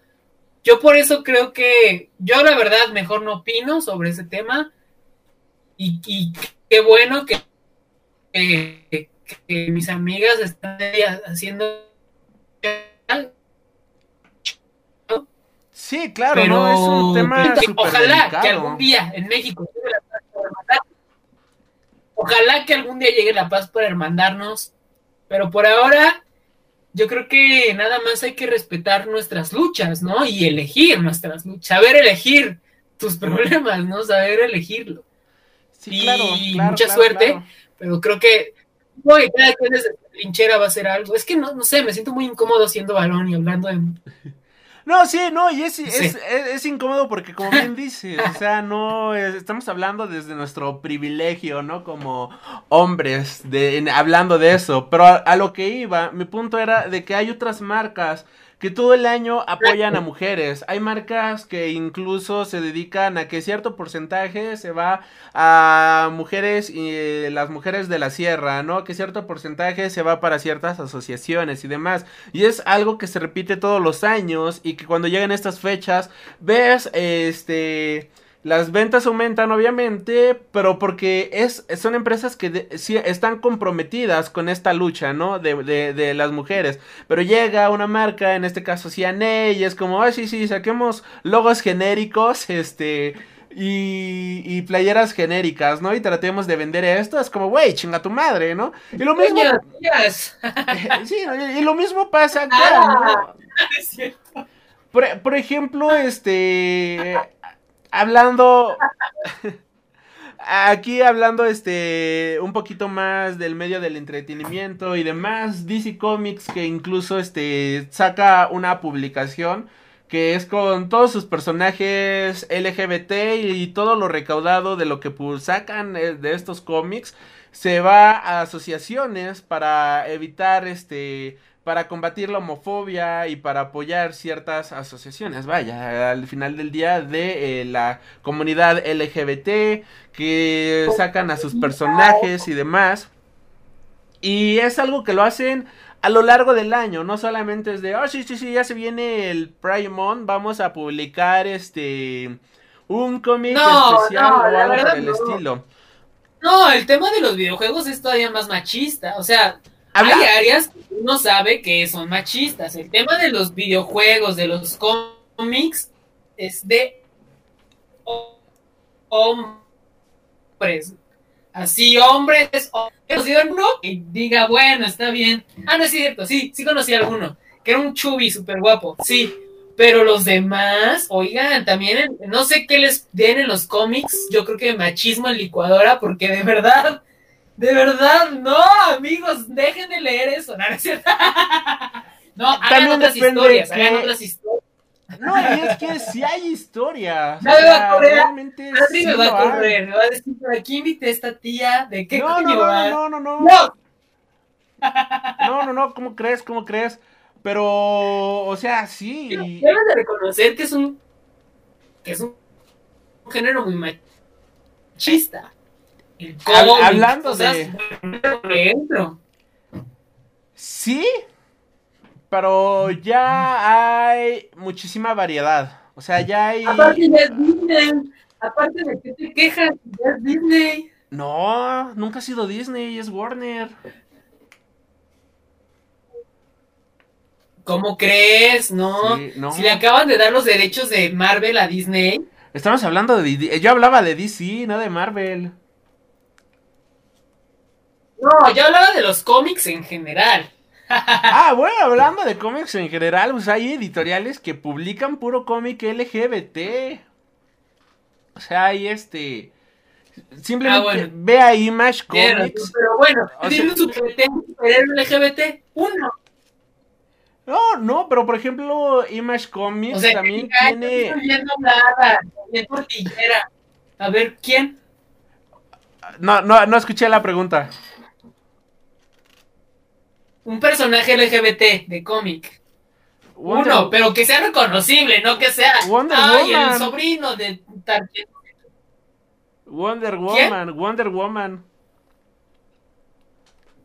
Yo por eso creo que, yo la verdad mejor no opino sobre ese tema. Y, qué bueno que, que- que mis amigas están haciendo sí, claro, pero no es un tema que ojalá delicado. que algún día en México llegue la paz para hermandarnos. ojalá que algún día llegue la paz para hermandarnos pero por ahora yo creo que nada más hay que respetar nuestras luchas no y elegir nuestras luchas saber elegir tus problemas no saber elegirlo Sí, y claro, claro, mucha claro, suerte. pero creo que no, cada quien desde su trinchera va a hacer algo es que no, no sé me siento muy incómodo siendo balón y hablando de No, sí, no, y es, Sí. es, es- es incómodo porque como bien dices, o sea, no, es- estamos hablando desde nuestro privilegio, ¿no? Como hombres, de, en- hablando de eso, pero a, a lo que iba, mi punto era de que hay otras marcas que todo el año apoyan a mujeres, hay marcas que incluso se dedican a que cierto porcentaje se va a mujeres y eh, las mujeres de la sierra, ¿no? Que cierto porcentaje se va para ciertas asociaciones y demás. Y es algo que se repite todos los años y que cuando llegan estas fechas ves este las ventas aumentan obviamente, pero porque es son empresas que de- sí están comprometidas con esta lucha, ¿no? De, de, de las mujeres. Pero llega una marca, en este caso CNA, y es como, ay, sí, sí, saquemos logos genéricos, este, y, y playeras genéricas, ¿no? Y tratemos de vender esto, es como, güey, chinga tu madre, ¿no? Y lo mismo, niñas. sí, y, lo mismo pasa acá, ¿no? Es cierto. Por, por ejemplo, este. Hablando. Aquí hablando, este. Un poquito más del medio del entretenimiento y demás. DC Comics, que incluso este. saca una publicación. Que es con todos sus personajes LGBT y todo lo recaudado de lo que pues, sacan eh, de estos cómics. Se va a asociaciones para evitar este para combatir la homofobia y para apoyar ciertas asociaciones, vaya, al final del día de eh, la comunidad LGBT que sacan a sus personajes y demás. Y es algo que lo hacen a lo largo del año, no solamente es de, oh, sí, sí, sí, ya se viene el Prime Month, vamos a publicar este un cómic No, especial no, o algo verdad por el no. estilo. No, el tema de los videojuegos es todavía más machista. O sea, Habla- hay áreas que uno sabe que son machistas. El tema de los videojuegos, de los cómics, es de ho- hombres. Así, hombres. hombres. y diga, bueno, está bien. Ah, no es cierto, sí, sí conocí a alguno. Que era un chubi súper guapo, sí. Pero los demás, oigan, también, no sé qué les den en los cómics. Yo creo que machismo en licuadora, porque de verdad, de verdad, no, amigos, dejen de leer eso. No, no. No, hagan También otras historias, que- hagan otras historias. No, y es que sí hay historias. Ya me va a correr. realmente sí me va a hay. correr, me va a decir, ¿por aquí invité a esta tía? ¿De qué No, coño no, va? no, no, no, no, No, no, no, no, ¿cómo crees? ¿Cómo crees? Pero, o sea, sí. Debes de reconocer que es un que es un, un género muy machista. Hablando de- dentro. Sí, pero ya hay muchísima variedad. O sea, ya hay. Aparte ya es Disney. Aparte de que te quejas, ya es Disney. No, nunca ha sido Disney, es Warner. ¿Cómo crees? No. Sí, no. Si le acaban de dar los derechos de Marvel a Disney. Estamos hablando de. Yo hablaba de DC, no de Marvel. No, yo hablaba de los cómics en general. ah, bueno, hablando de cómics en general, pues hay editoriales que publican puro cómic LGBT. O sea, hay este. Simplemente Ah, bueno. ve a Image Comics. Pero bueno, tiene superhéroe LGBT, uno. No, no, pero por ejemplo, Image Comics O sea, también que, ay, tiene. estoy viendo nada. A ver, ¿quién? No, no, no escuché la pregunta. Un personaje LGBT de cómic. Wonder- Uno, pero que sea reconocible, no que sea. Wonder Ay, Woman. el sobrino de. Wonder ¿Quién? Woman, Wonder Woman.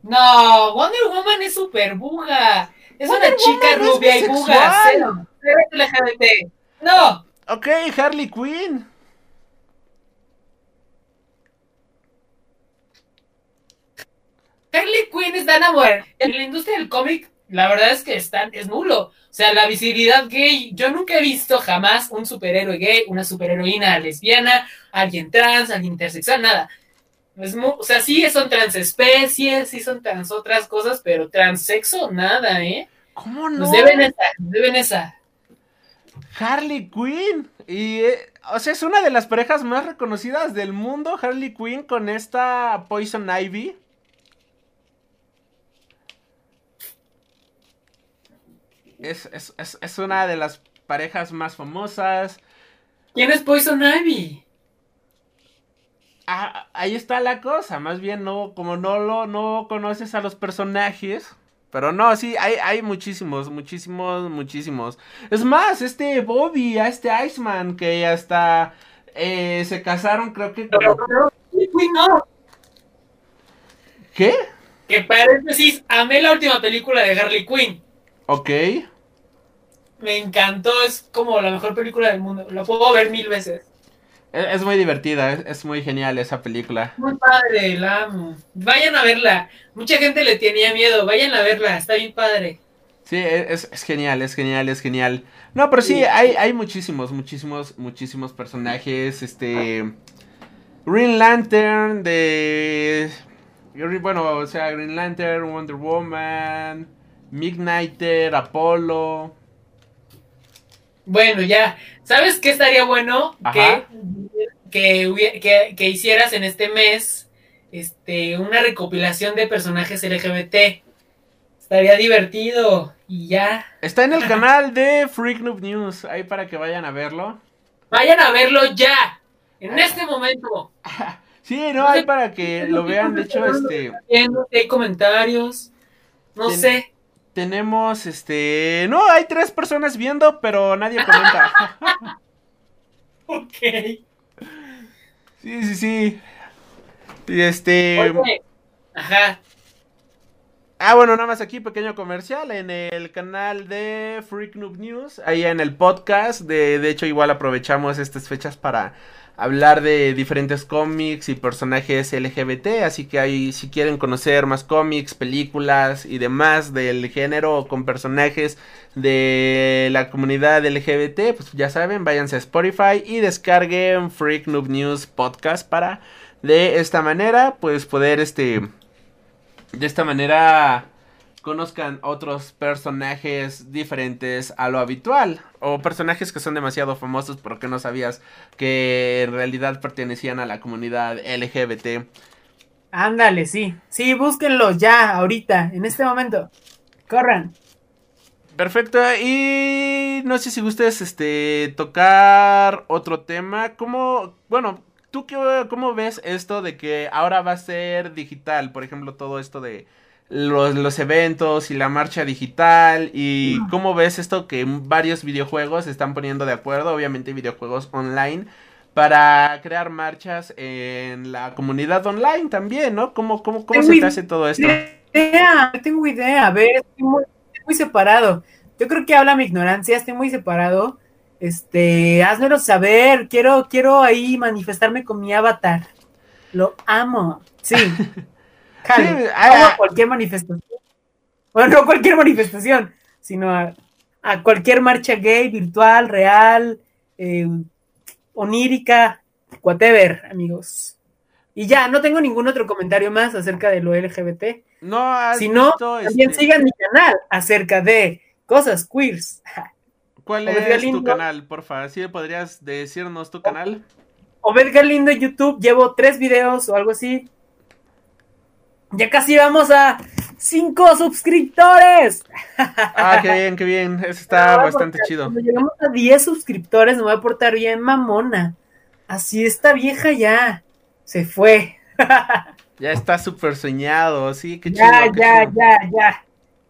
No, Wonder Woman es super buga. Es Wonder una chica rubia y buga. Cero. Cero LGBT. No. Ok, Harley Quinn. Harley Quinn está enamorada. En la industria del cómic, la verdad es que están, es nulo. O sea, la visibilidad gay, yo nunca he visto jamás un superhéroe gay, una superheroína lesbiana, alguien trans, alguien intersexual, nada. Es o sea, sí son transespecies, sí son trans otras cosas, pero transexo, nada, ¿eh? ¿Cómo no? Nos deben esa, nos deben esa. Harley Quinn. Y, eh, o sea, es una de las parejas más reconocidas del mundo, Harley Quinn con esta Poison Ivy. Es, es, es, es una de las parejas más famosas. ¿Quién es Poison Ivy? Ah, ahí está la cosa, más bien no, como no lo, no conoces a los personajes. Pero no, sí, hay, hay muchísimos, muchísimos, muchísimos. Es más, este Bobby, a este Iceman, que hasta eh, se casaron, creo que... Pero, no. ¿Qué? Que paréntesis, amé la última película de Harley Quinn. Ok. Me encantó, es como la mejor película del mundo. La puedo ver mil veces. Es, es muy divertida, es, es muy genial esa película. Muy padre, la amo. Vayan a verla. Mucha gente le tenía miedo. Vayan a verla, está bien padre. Sí, e, es, es genial, es genial, es genial. No, pero sí, Sí. hay, hay muchísimos, muchísimos, muchísimos personajes. Este. Green Lantern, de. Bueno, o sea, Green Lantern, Wonder Woman, Midnighter, Apollo. Bueno, ya. ¿Sabes qué estaría bueno? Que, que, hubie- que, que hicieras en este mes este, una recopilación de personajes LGBT. Estaría divertido. Y ya. Está en el canal de Freak Noob News, ahí para que vayan a verlo. Vayan a verlo ya. En este momento. Sí, no, hay para que lo vean. De hecho, este. Comentarios. No sé. Tenemos, este... No, hay tres personas viendo, pero nadie comenta. Ok. Sí, sí, sí. Y este... Oye, Ajá. Ah, bueno, nada más aquí, pequeño comercial en el canal de Freak Noob News, ahí en el podcast. De, de hecho, igual aprovechamos estas fechas para hablar de diferentes cómics y personajes LGBT. Así que ahí, si quieren conocer más cómics, películas y demás del género con personajes de la comunidad LGBT, pues ya saben, váyanse a Spotify y descarguen Freak Noob News Podcast para de esta manera, pues poder este de esta manera conozcan otros personajes diferentes a lo habitual o personajes que son demasiado famosos pero que no sabías que en realidad pertenecían a la comunidad LGBT. Ándale, sí. Sí, búsquenlos ya, ahorita, en este momento. Corran. Perfecto, y no sé si gustes este tocar otro tema, como bueno, tú qué cómo ves esto de que ahora va a ser digital, por ejemplo, todo esto de los, los eventos y la marcha digital y cómo ves esto que varios videojuegos se están poniendo de acuerdo, obviamente videojuegos online para crear marchas en la comunidad online también, ¿no? ¿Cómo, cómo, cómo Tengo se te hace todo esto? idea, no tengo idea. A ver, estoy muy, estoy muy separado. Yo creo que habla mi ignorancia, estoy muy separado. Este, házmelo saber. Quiero, quiero ahí manifestarme con mi avatar. Lo amo. Sí. Jale, Sí, amo a cualquier manifestación. Bueno, no cualquier manifestación, sino a, a cualquier marcha gay, virtual, real, eh, onírica, whatever, amigos. Y ya, no tengo ningún otro comentario más acerca de lo LGBT. No, Si no, también este, sigan mi canal acerca de cosas queers. ¿Cuál Obed es Galindo. tu canal, porfa? ¿Sí podrías decirnos tu canal? Obed Galindo en YouTube, llevo tres videos o algo así. Ya casi vamos a cinco suscriptores. Ah, qué bien, qué bien. Eso está bastante chido. Cuando llegamos a 10 suscriptores, me voy a portar bien mamona. Así esta vieja ya se fue. Ya está súper soñado, sí, qué chido. Ya, qué ya, chido. ya, ya.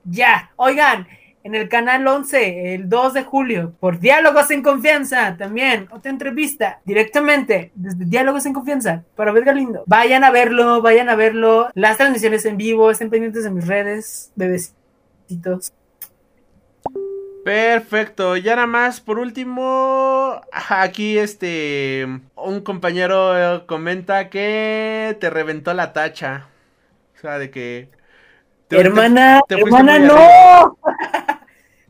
Ya. Oigan, en el canal 11, el 2 de julio, por Diálogos en Confianza, también, otra entrevista, directamente, desde Diálogos en Confianza, para ver Galindo. Vayan a verlo, vayan a verlo. Las transmisiones en vivo, estén pendientes de mis redes, bebecitos. Perfecto, ya nada más, por último, aquí este, un compañero eh, comenta que te reventó la tacha. O sea, de que... te- hermana, te hermana, no.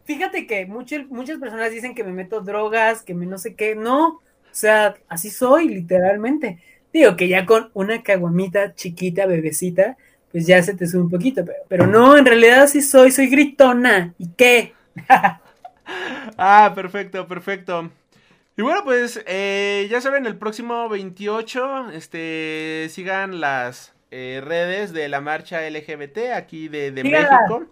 Fíjate que muchas muchas personas dicen que me meto drogas, que me no sé qué. No, o sea, así soy, literalmente. Digo que ya con una caguamita chiquita, bebecita, pues ya se te sube un poquito, pero, pero no, en realidad así soy, soy gritona. ¿Y qué? Ah, perfecto, perfecto. Y bueno, pues eh, ya saben, el próximo 28, este, sigan las eh, redes de la marcha LGBT aquí de, de. México.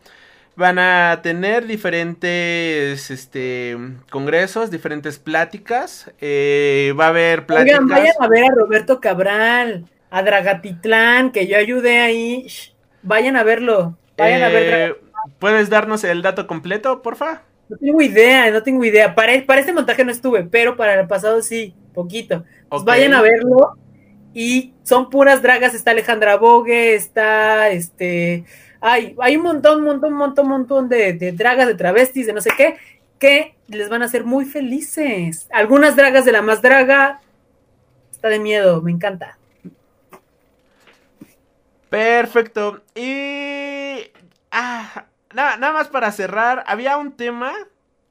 Van a tener diferentes este, congresos, diferentes pláticas. eh, va a haber pláticas. Oigan, vayan a ver a Roberto Cabral, a Dragatitlán, que yo ayudé ahí. Shh, vayan a verlo. Vayan a ver. Eh, ¿Puedes darnos el dato completo, porfa? No tengo idea, no tengo idea. Para, para este montaje no estuve, pero para el pasado sí, poquito. Pues vayan a verlo. Y son puras dragas. Está Alejandra Bogue, está este. Hay, hay un montón, montón, montón, montón de, de dragas, de travestis, de no sé qué, que les van a hacer muy felices. Algunas dragas de la más draga. Está de miedo, me encanta. Perfecto. Y. Ah, nada, nada más para cerrar. Había un tema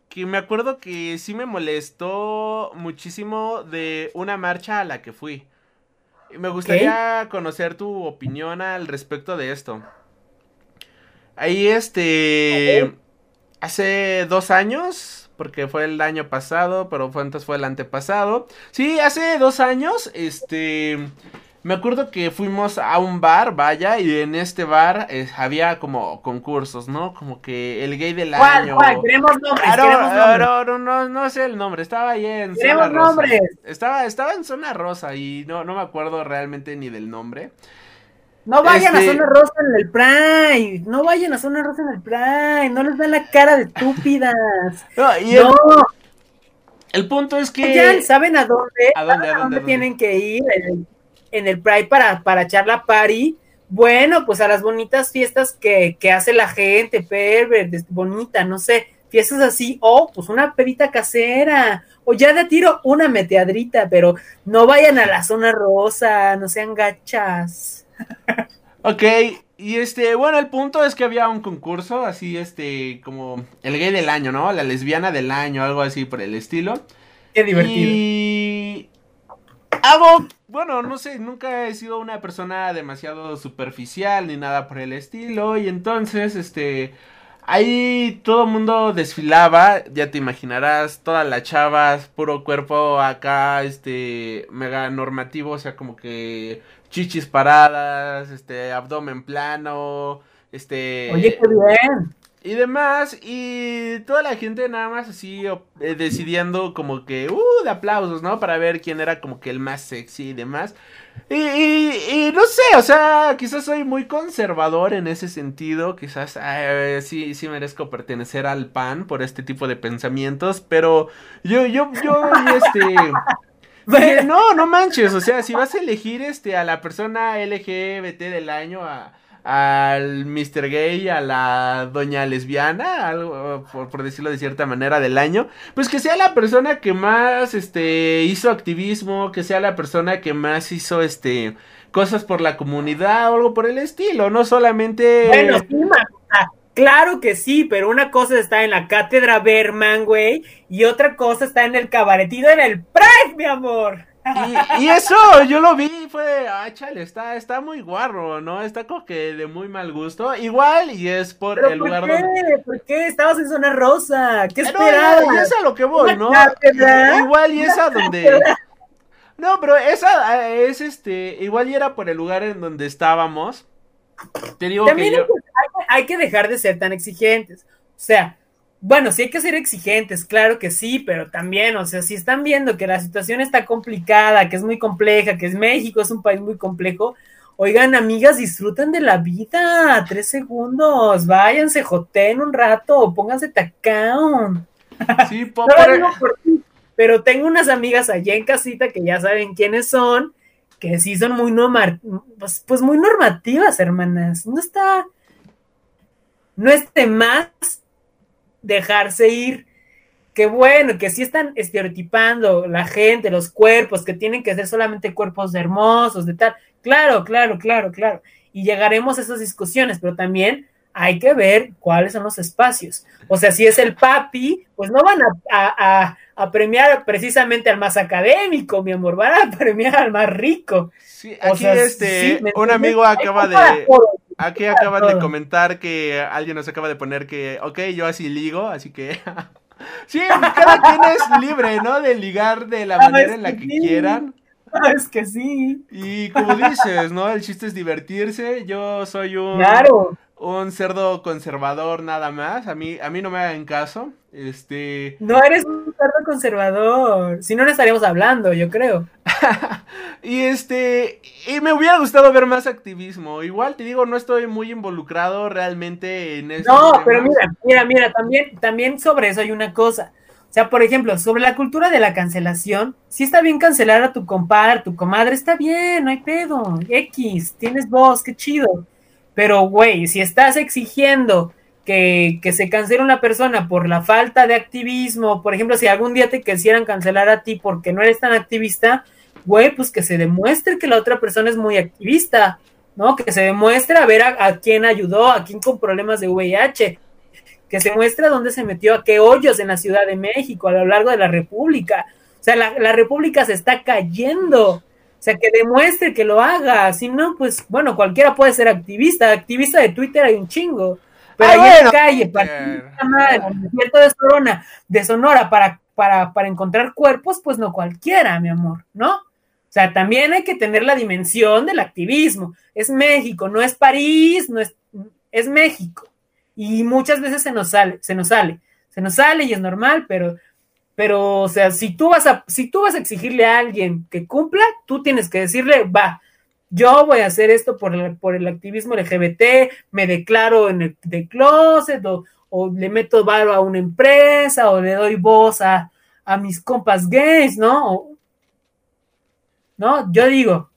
que me acuerdo que sí me molestó muchísimo de una marcha a la que fui. Me gustaría conocer tu opinión al respecto de esto. Ahí este. Hace dos años. Porque fue el año pasado, pero fue entonces fue el antepasado. Sí, hace dos años, este. Me acuerdo que fuimos a un bar, vaya, y en este bar eh, había como concursos, ¿no? Como que el gay del ¿Cuál, año. cuál? Queremos nombres, Ah, no, queremos nombres. no, no, no, no sé el nombre, estaba ahí en Queremos zona rosa. nombres. Estaba, estaba en zona rosa y no, no me acuerdo realmente ni del nombre. No vayan Este- a zona rosa en el Prime. No vayan a zona rosa en el Prime. No les dan la cara de estúpidas. No, y el, No, el punto es que... vayan, ¿saben a dónde? ¿A dónde, a ¿A dónde, dónde a dónde? tienen que ir en el, en el Pride para, para echar la party? Bueno, pues a las bonitas fiestas que, que hace la gente, pervert, es bonita, no sé, fiestas así, o pues una pedita casera, o ya de tiro una meteadrita, pero no vayan a la zona rosa, no sean gachas. Ok, y este, bueno, el punto es que había un concurso, así, este, como el gay del año, ¿no? La lesbiana del año, algo así por el estilo. Qué divertido. Y hago, bueno, no sé, nunca he sido una persona demasiado superficial ni nada por el estilo. Y entonces, este, ahí todo el mundo desfilaba, ya te imaginarás, todas las chavas, puro cuerpo acá, este, mega normativo, o sea, como que chichis paradas, este, abdomen plano, este... Oye, qué bien. Y demás, y toda la gente nada más así eh, decidiendo como que, uh, de aplausos, ¿no? Para ver quién era como que el más sexy y demás. Y, y- y no sé, o sea, quizás soy muy conservador en ese sentido, quizás eh, sí, sí merezco pertenecer al PAN por este tipo de pensamientos, pero yo, yo, yo, este... No, no manches, o sea, si vas a elegir este a la persona LGBT del año, a, al Mr. Gay, a la doña lesbiana, algo, por, por decirlo de cierta manera, del año, pues que sea la persona que más este hizo activismo, que sea la persona que más hizo este cosas por la comunidad o algo por el estilo, no solamente Bueno, sí, claro que sí, pero una cosa está en la cátedra Berman, güey, y otra cosa está en el cabaretito en el Pride, mi amor. Y, y eso, yo lo vi y fue, ah, chale, está, está muy guarro, ¿no? Está como que de muy mal gusto. Igual, y es por ¿Pero el por lugar qué? donde. ¿Por qué? Estabas en zona rosa. ¿Qué no, esperabas? ya- ya es a lo que voy, ¿no? Cátedra. Igual y es a donde. No, pero esa eh, es este. Igual y era por el lugar en donde estábamos. Te digo También que yo. Hay, que, dejar de ser tan exigentes. O sea, bueno, sí hay que ser exigentes, claro que sí, pero también, o sea, si están viendo que la situación está complicada, que es muy compleja, que es México, es un país muy complejo, oigan, amigas, disfruten de la vida, tres segundos, váyanse, joten un rato, pónganse tacón. Sí, No pero- digo por ti, pero tengo unas amigas allá en casita que ya saben quiénes son, que sí son muy norma- pues, pues muy normativas, hermanas. No está, no es de más dejarse ir. Que bueno, que sí están estereotipando la gente, los cuerpos, que tienen que ser solamente cuerpos hermosos, de tal. Claro, claro, claro, claro. Y llegaremos a esas discusiones, pero también hay que ver cuáles son los espacios. O sea, si es el papi, pues no van a, a- a- a premiar precisamente al más académico, mi amor, van a premiar al más rico. Sí, O aquí sea, este, sí, ¿me un entiendes? amigo acaba de. Aquí acaban de todo. comentar que alguien nos acaba de poner que, ok, yo así ligo, así que, sí, cada quien es libre, ¿no? De ligar de la Ah, manera en la que quieran. Es que sí, Y como dices, ¿no? El chiste es divertirse. Yo soy un, claro. un cerdo conservador nada más. A mí, a mí no me hagan caso. Este, No eres un cerdo conservador. Si no, no estaríamos hablando, yo creo. y este, y me hubiera gustado ver más activismo. Igual te digo, no estoy muy involucrado realmente en eso. No, pero mira, mira, mira, también, también sobre eso hay una cosa. O sea, por ejemplo, sobre la cultura de la cancelación, sí está bien cancelar a tu compadre, tu comadre, está bien, no hay pedo. X, tienes voz, qué chido. Pero, güey, si estás exigiendo que, que se cancele una persona por la falta de activismo, por ejemplo, si algún día te quisieran cancelar a ti porque no eres tan activista, güey, pues que se demuestre que la otra persona es muy activista, ¿no? Que se demuestre a ver a, quién ayudó, a quién con problemas de VIH, que se muestre dónde se metió, a qué hoyos en la Ciudad de México, a lo largo de la República. O sea, la, la República se está cayendo. O sea, que demuestre que lo haga. Si no, pues, bueno, cualquiera puede ser activista. Activista de Twitter hay un chingo. Pero Ah, ahí en bueno, la calle, para madre, en el desierto de Sonora, de Sonora para, para, para encontrar cuerpos, pues no cualquiera, mi amor, ¿no? O sea, también hay que tener la dimensión del activismo. Es México, no es París, no es, es México. Y muchas veces se nos sale, se nos sale, se nos sale y es normal, pero, pero, o sea, si tú vas a, si tú vas a exigirle a alguien que cumpla, tú tienes que decirle, va, yo voy a hacer esto por el, por el activismo LGBT, me declaro en el de closet, o, o le meto varo a una empresa, o le doy voz a, a mis compas gays, ¿no? O- ¿No? Yo digo,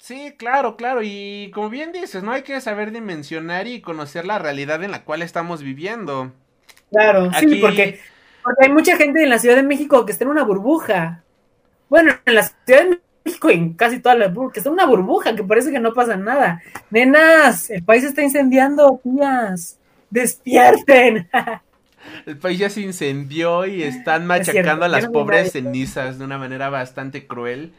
Sí, claro, claro. Y como bien dices, no hay que saber dimensionar y conocer la realidad en la cual estamos viviendo. Claro, Aquí- sí, porque, porque hay mucha gente en la Ciudad de México que está en una burbuja. Bueno, en la Ciudad de México y en casi todas las burbujas, que está una burbuja, que parece que no pasa nada. Nenas, el país se está incendiando, tías. Despierten. El país ya se incendió y están Es machacando cierto, a las no pobres cenizas de una manera bastante cruel.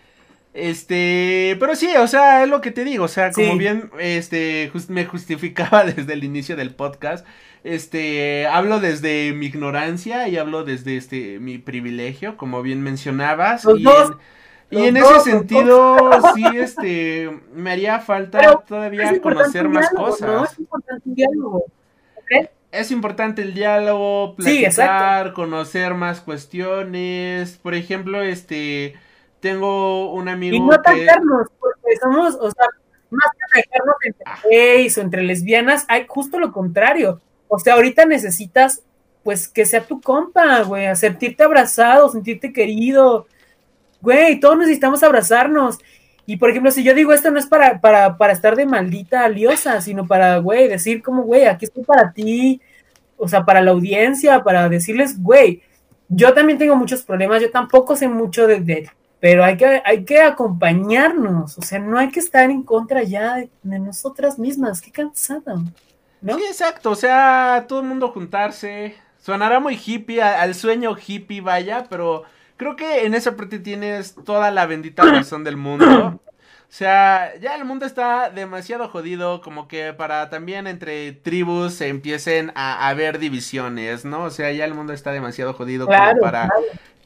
Este, pero sí, o sea, es lo que te digo, o sea, como Sí. bien, este, me justificaba desde el inicio del podcast, este, hablo desde mi ignorancia y hablo desde, este, mi privilegio, como bien mencionabas, Los y dos, en, y en ese sentido, sí, este, me haría falta Pero todavía conocer más diálogo, cosas. ¿no? Es importante un diálogo. ¿ok? Es importante el diálogo, Sí, platicar, exacto. conocer más cuestiones. Por ejemplo, este, tengo un amigo Y no que... porque somos, o sea, más que atacarnos entre gays o entre lesbianas, hay justo lo contrario. O sea, ahorita necesitas, pues, que sea tu compa, güey, sentirte abrazado, sentirte querido. Güey, todos necesitamos abrazarnos. Y por ejemplo, si yo digo esto no es para, para, para estar de maldita aliosa, sino para, güey, decir como, güey, aquí estoy para ti, o sea, para la audiencia, para decirles, güey, yo también tengo muchos problemas, yo tampoco sé mucho de, de- pero hay que, hay que acompañarnos, o sea, no hay que estar en contra ya de, nosotras mismas, qué cansado, ¿no? Sí, exacto, o sea, todo el mundo juntarse. Sonará muy hippie, al sueño hippie, vaya, pero creo que en esa parte tienes toda la bendita razón del mundo. O sea, ya el mundo está demasiado jodido como que para también entre tribus se empiecen a haber divisiones, ¿no? O sea, ya el mundo está demasiado jodido como para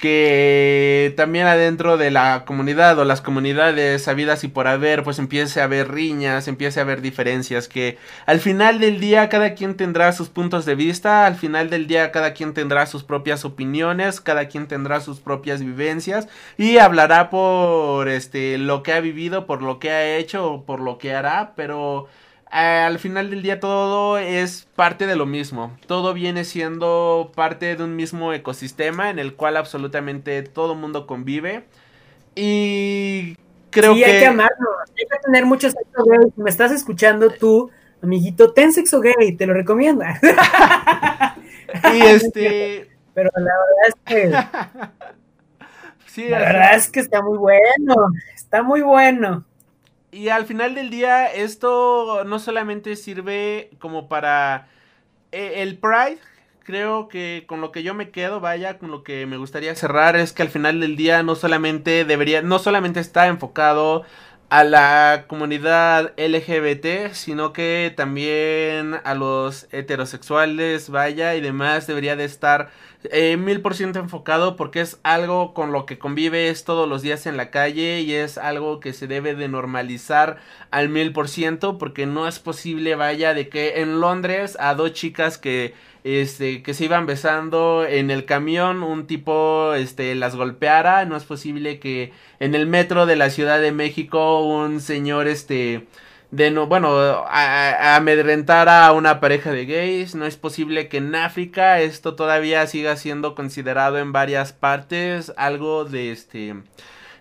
que también adentro de la comunidad o las comunidades habidas y por haber, pues empiece a haber riñas, empiece a haber diferencias, que al final del día cada quien tendrá sus puntos de vista, al final del día cada quien tendrá sus propias opiniones, cada quien tendrá sus propias vivencias y hablará por este lo que ha vivido, por lo que ha hecho o por lo que hará, pero al final del día todo es parte de lo mismo. Todo viene siendo parte de un mismo ecosistema en el cual absolutamente todo mundo convive. Y creo sí, que... hay que amarlo. Hay que tener mucho sexo gay. Si me estás escuchando tú, amiguito, ten sexo gay. Te lo recomiendo. y este... Pero la verdad es que... sí, la verdad es que está muy bueno. Está muy bueno. Y al final del día, esto no solamente sirve como para eh, el Pride. Creo que con lo que yo me quedo, vaya, con lo que me gustaría cerrar es que al final del día no solamente debería, no solamente está enfocado a la comunidad LGBT, sino que también a los heterosexuales, vaya, y demás debería de estar eh, mil por ciento enfocado porque es algo con lo que convives todos los días en la calle y es algo que se debe de normalizar al mil por ciento porque no es posible, vaya, de que en Londres a dos chicas que este, que se iban besando en el camión, un tipo, este, las golpeara, no es posible que en el metro de la Ciudad de México un señor, este, de no, bueno, a, a una pareja de gays. No es posible que en África esto todavía siga siendo considerado en varias partes algo de este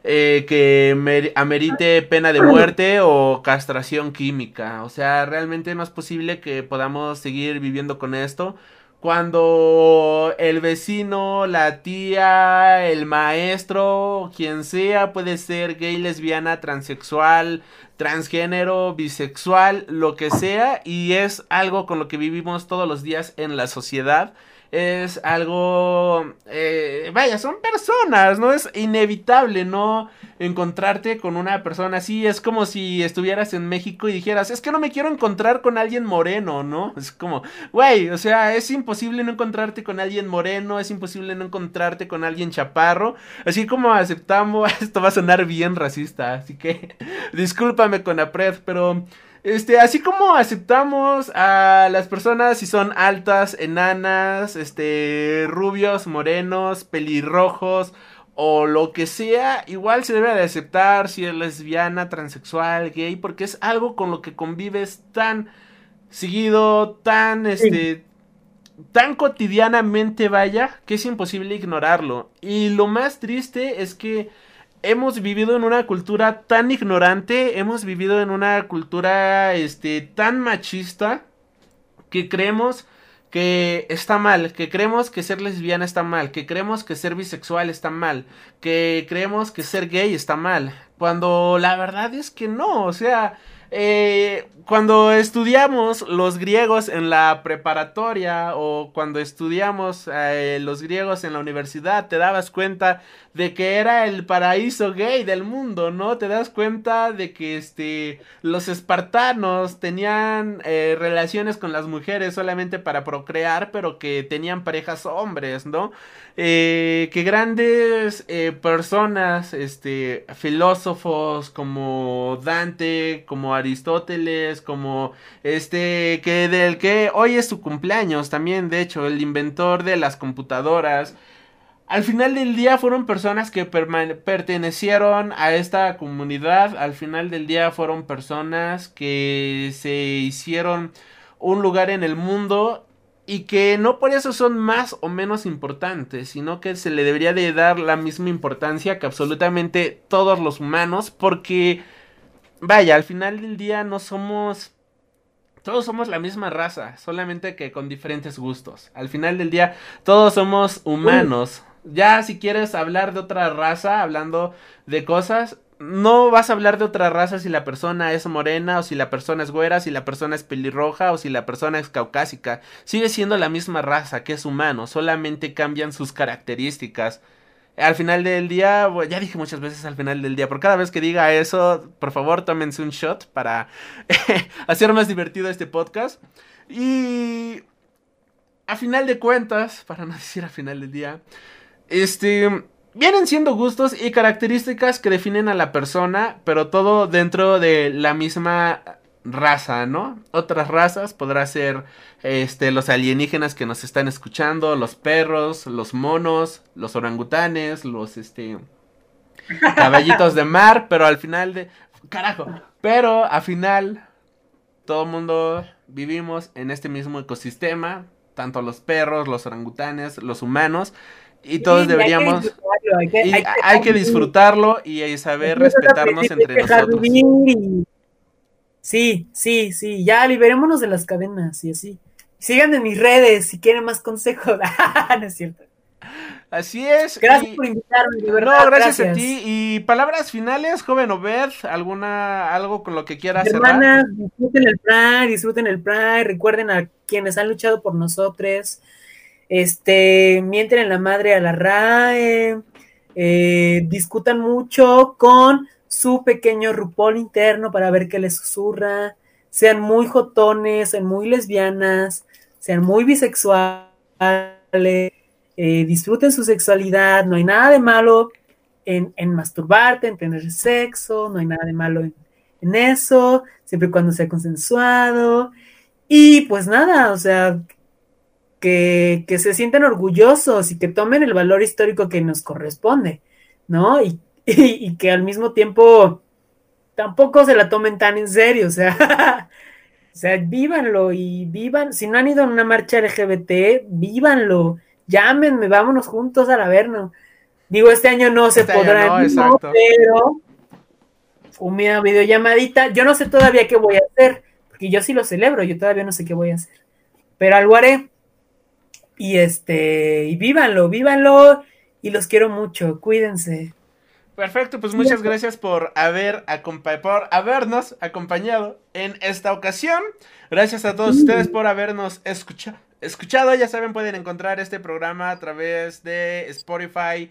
eh, que amerite pena de muerte o castración química. O sea, realmente no es posible que podamos seguir viviendo con esto cuando el vecino, la tía, el maestro, quien sea, puede ser gay, lesbiana, transexual, transgénero, bisexual, lo que sea, y es algo con lo que vivimos todos los días en la sociedad es algo, eh, vaya, son personas, ¿no? Es inevitable no encontrarte con una persona así. Es como si estuvieras en México y dijeras, es que no me quiero encontrar con alguien moreno, ¿no? Es como, güey, o sea, es imposible no encontrarte con alguien moreno, es imposible no encontrarte con alguien chaparro. Así como aceptamos, esto va a sonar bien racista, así que discúlpame con Apred, pero... Este, así como aceptamos a las personas si son altas, enanas, este, rubios, morenos, pelirrojos o lo que sea, igual se debe de aceptar si es lesbiana, transexual, gay, porque es algo con lo que convives tan seguido, tan, este, tan cotidianamente, vaya, que es imposible ignorarlo. Y lo más triste es que hemos vivido en una cultura tan ignorante, hemos vivido en una cultura este tan machista que creemos que está mal, que creemos que ser lesbiana está mal, que creemos que ser bisexual está mal, que creemos que ser gay está mal, cuando la verdad es que no, o sea, eh, cuando estudiamos los griegos en la preparatoria o cuando estudiamos eh, los griegos en la universidad, te dabas cuenta de que era el paraíso gay del mundo, ¿no? Te das cuenta de que este, los espartanos tenían eh, relaciones con las mujeres solamente para procrear, pero que tenían parejas hombres, ¿no? Eh, que grandes personas, este, filósofos como Dante, como Aristóteles, como este, que del que hoy es su cumpleaños también, de hecho, el inventor de las computadoras, al final del día fueron personas que pertenecieron a esta comunidad. Al final del día fueron personas que se hicieron un lugar en el mundo y que no por eso son más o menos importantes, sino que se le debería de dar la misma importancia que absolutamente todos los humanos, porque vaya, al final del día no somos todos somos la misma raza, solamente que con diferentes gustos. Al final del día todos somos humanos. Ya si quieres hablar de otra raza, hablando de cosas, no vas a hablar de otra raza si la persona es morena o si la persona es güera, si la persona es pelirroja o si la persona es caucásica. Sigue siendo la misma raza que es humano, solamente cambian sus características. Al final del día, ya dije muchas veces al final del día, por cada vez que diga eso, por favor tómense un shot para hacer más divertido este podcast. Y a final de cuentas, para no decir a final del día, este, vienen siendo gustos y características que definen a la persona, pero todo dentro de la misma raza, ¿no? Otras razas podrá ser este los alienígenas que nos están escuchando, los perros, los monos, los orangutanes, los este caballitos de mar, pero al final de carajo, pero al final todo el mundo vivimos en este mismo ecosistema, tanto los perros, los orangutanes, los humanos y todos deberíamos hay que, y hay que, disfrutarlo y saber respetarnos entre nosotros. Sí, sí, sí, ya liberémonos de las cadenas y así. Sigan en mis redes si quieren más consejos. no es cierto. Así es. Gracias por invitarme, No, gracias, a ti. Y palabras finales, joven Obed, alguna, algo con lo que quieras Hermanas, disfruten el Pride, disfruten el Pride, recuerden a quienes han luchado por nosotros. Este, mienten en la madre a la RAE, eh, discutan mucho con su pequeño rupol interno para ver qué les susurra, sean muy jotones, sean muy lesbianas, sean muy bisexuales, eh, disfruten su sexualidad, no hay nada de malo en, masturbarte, en tener sexo, no hay nada de malo en, eso, siempre y cuando sea consensuado. Y pues nada, o sea, que, que, se sientan orgullosos y que tomen el valor histórico que nos corresponde, ¿no? Y, que al mismo tiempo tampoco se la tomen tan en serio, o sea, o sea, vívanlo y vivan, si no han ido a una marcha LGBT, vívanlo, llámenme, vámonos juntos a la verno. Digo, este año no se este podrá, no, pero una videollamadita, yo no sé todavía qué voy a hacer, porque yo sí lo celebro, yo todavía no sé qué voy a hacer, pero algo haré. Y este, y vívanlo, vívanlo, y los quiero mucho, cuídense. Perfecto, pues muchas gracias por haber por habernos acompañado en esta ocasión. Gracias a todos ustedes por habernos escuchado. Ya saben, pueden encontrar este programa a través de Spotify,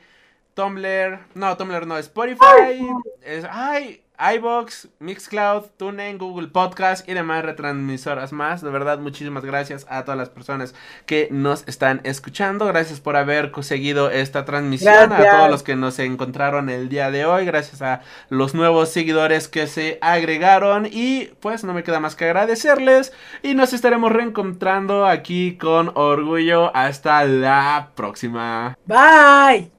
Tumblr, no, Tumblr no, Spotify, es, ay, iBox, Mixcloud, TuneIn, Google Podcast y demás retransmisoras más. De verdad, muchísimas gracias a todas las personas que nos están escuchando. Gracias por haber conseguido esta transmisión. A todos los que nos encontraron el día de hoy. Gracias a los nuevos seguidores que se agregaron. Y pues no me queda más que agradecerles. Y nos estaremos reencontrando aquí con orgullo. Hasta la próxima. Bye.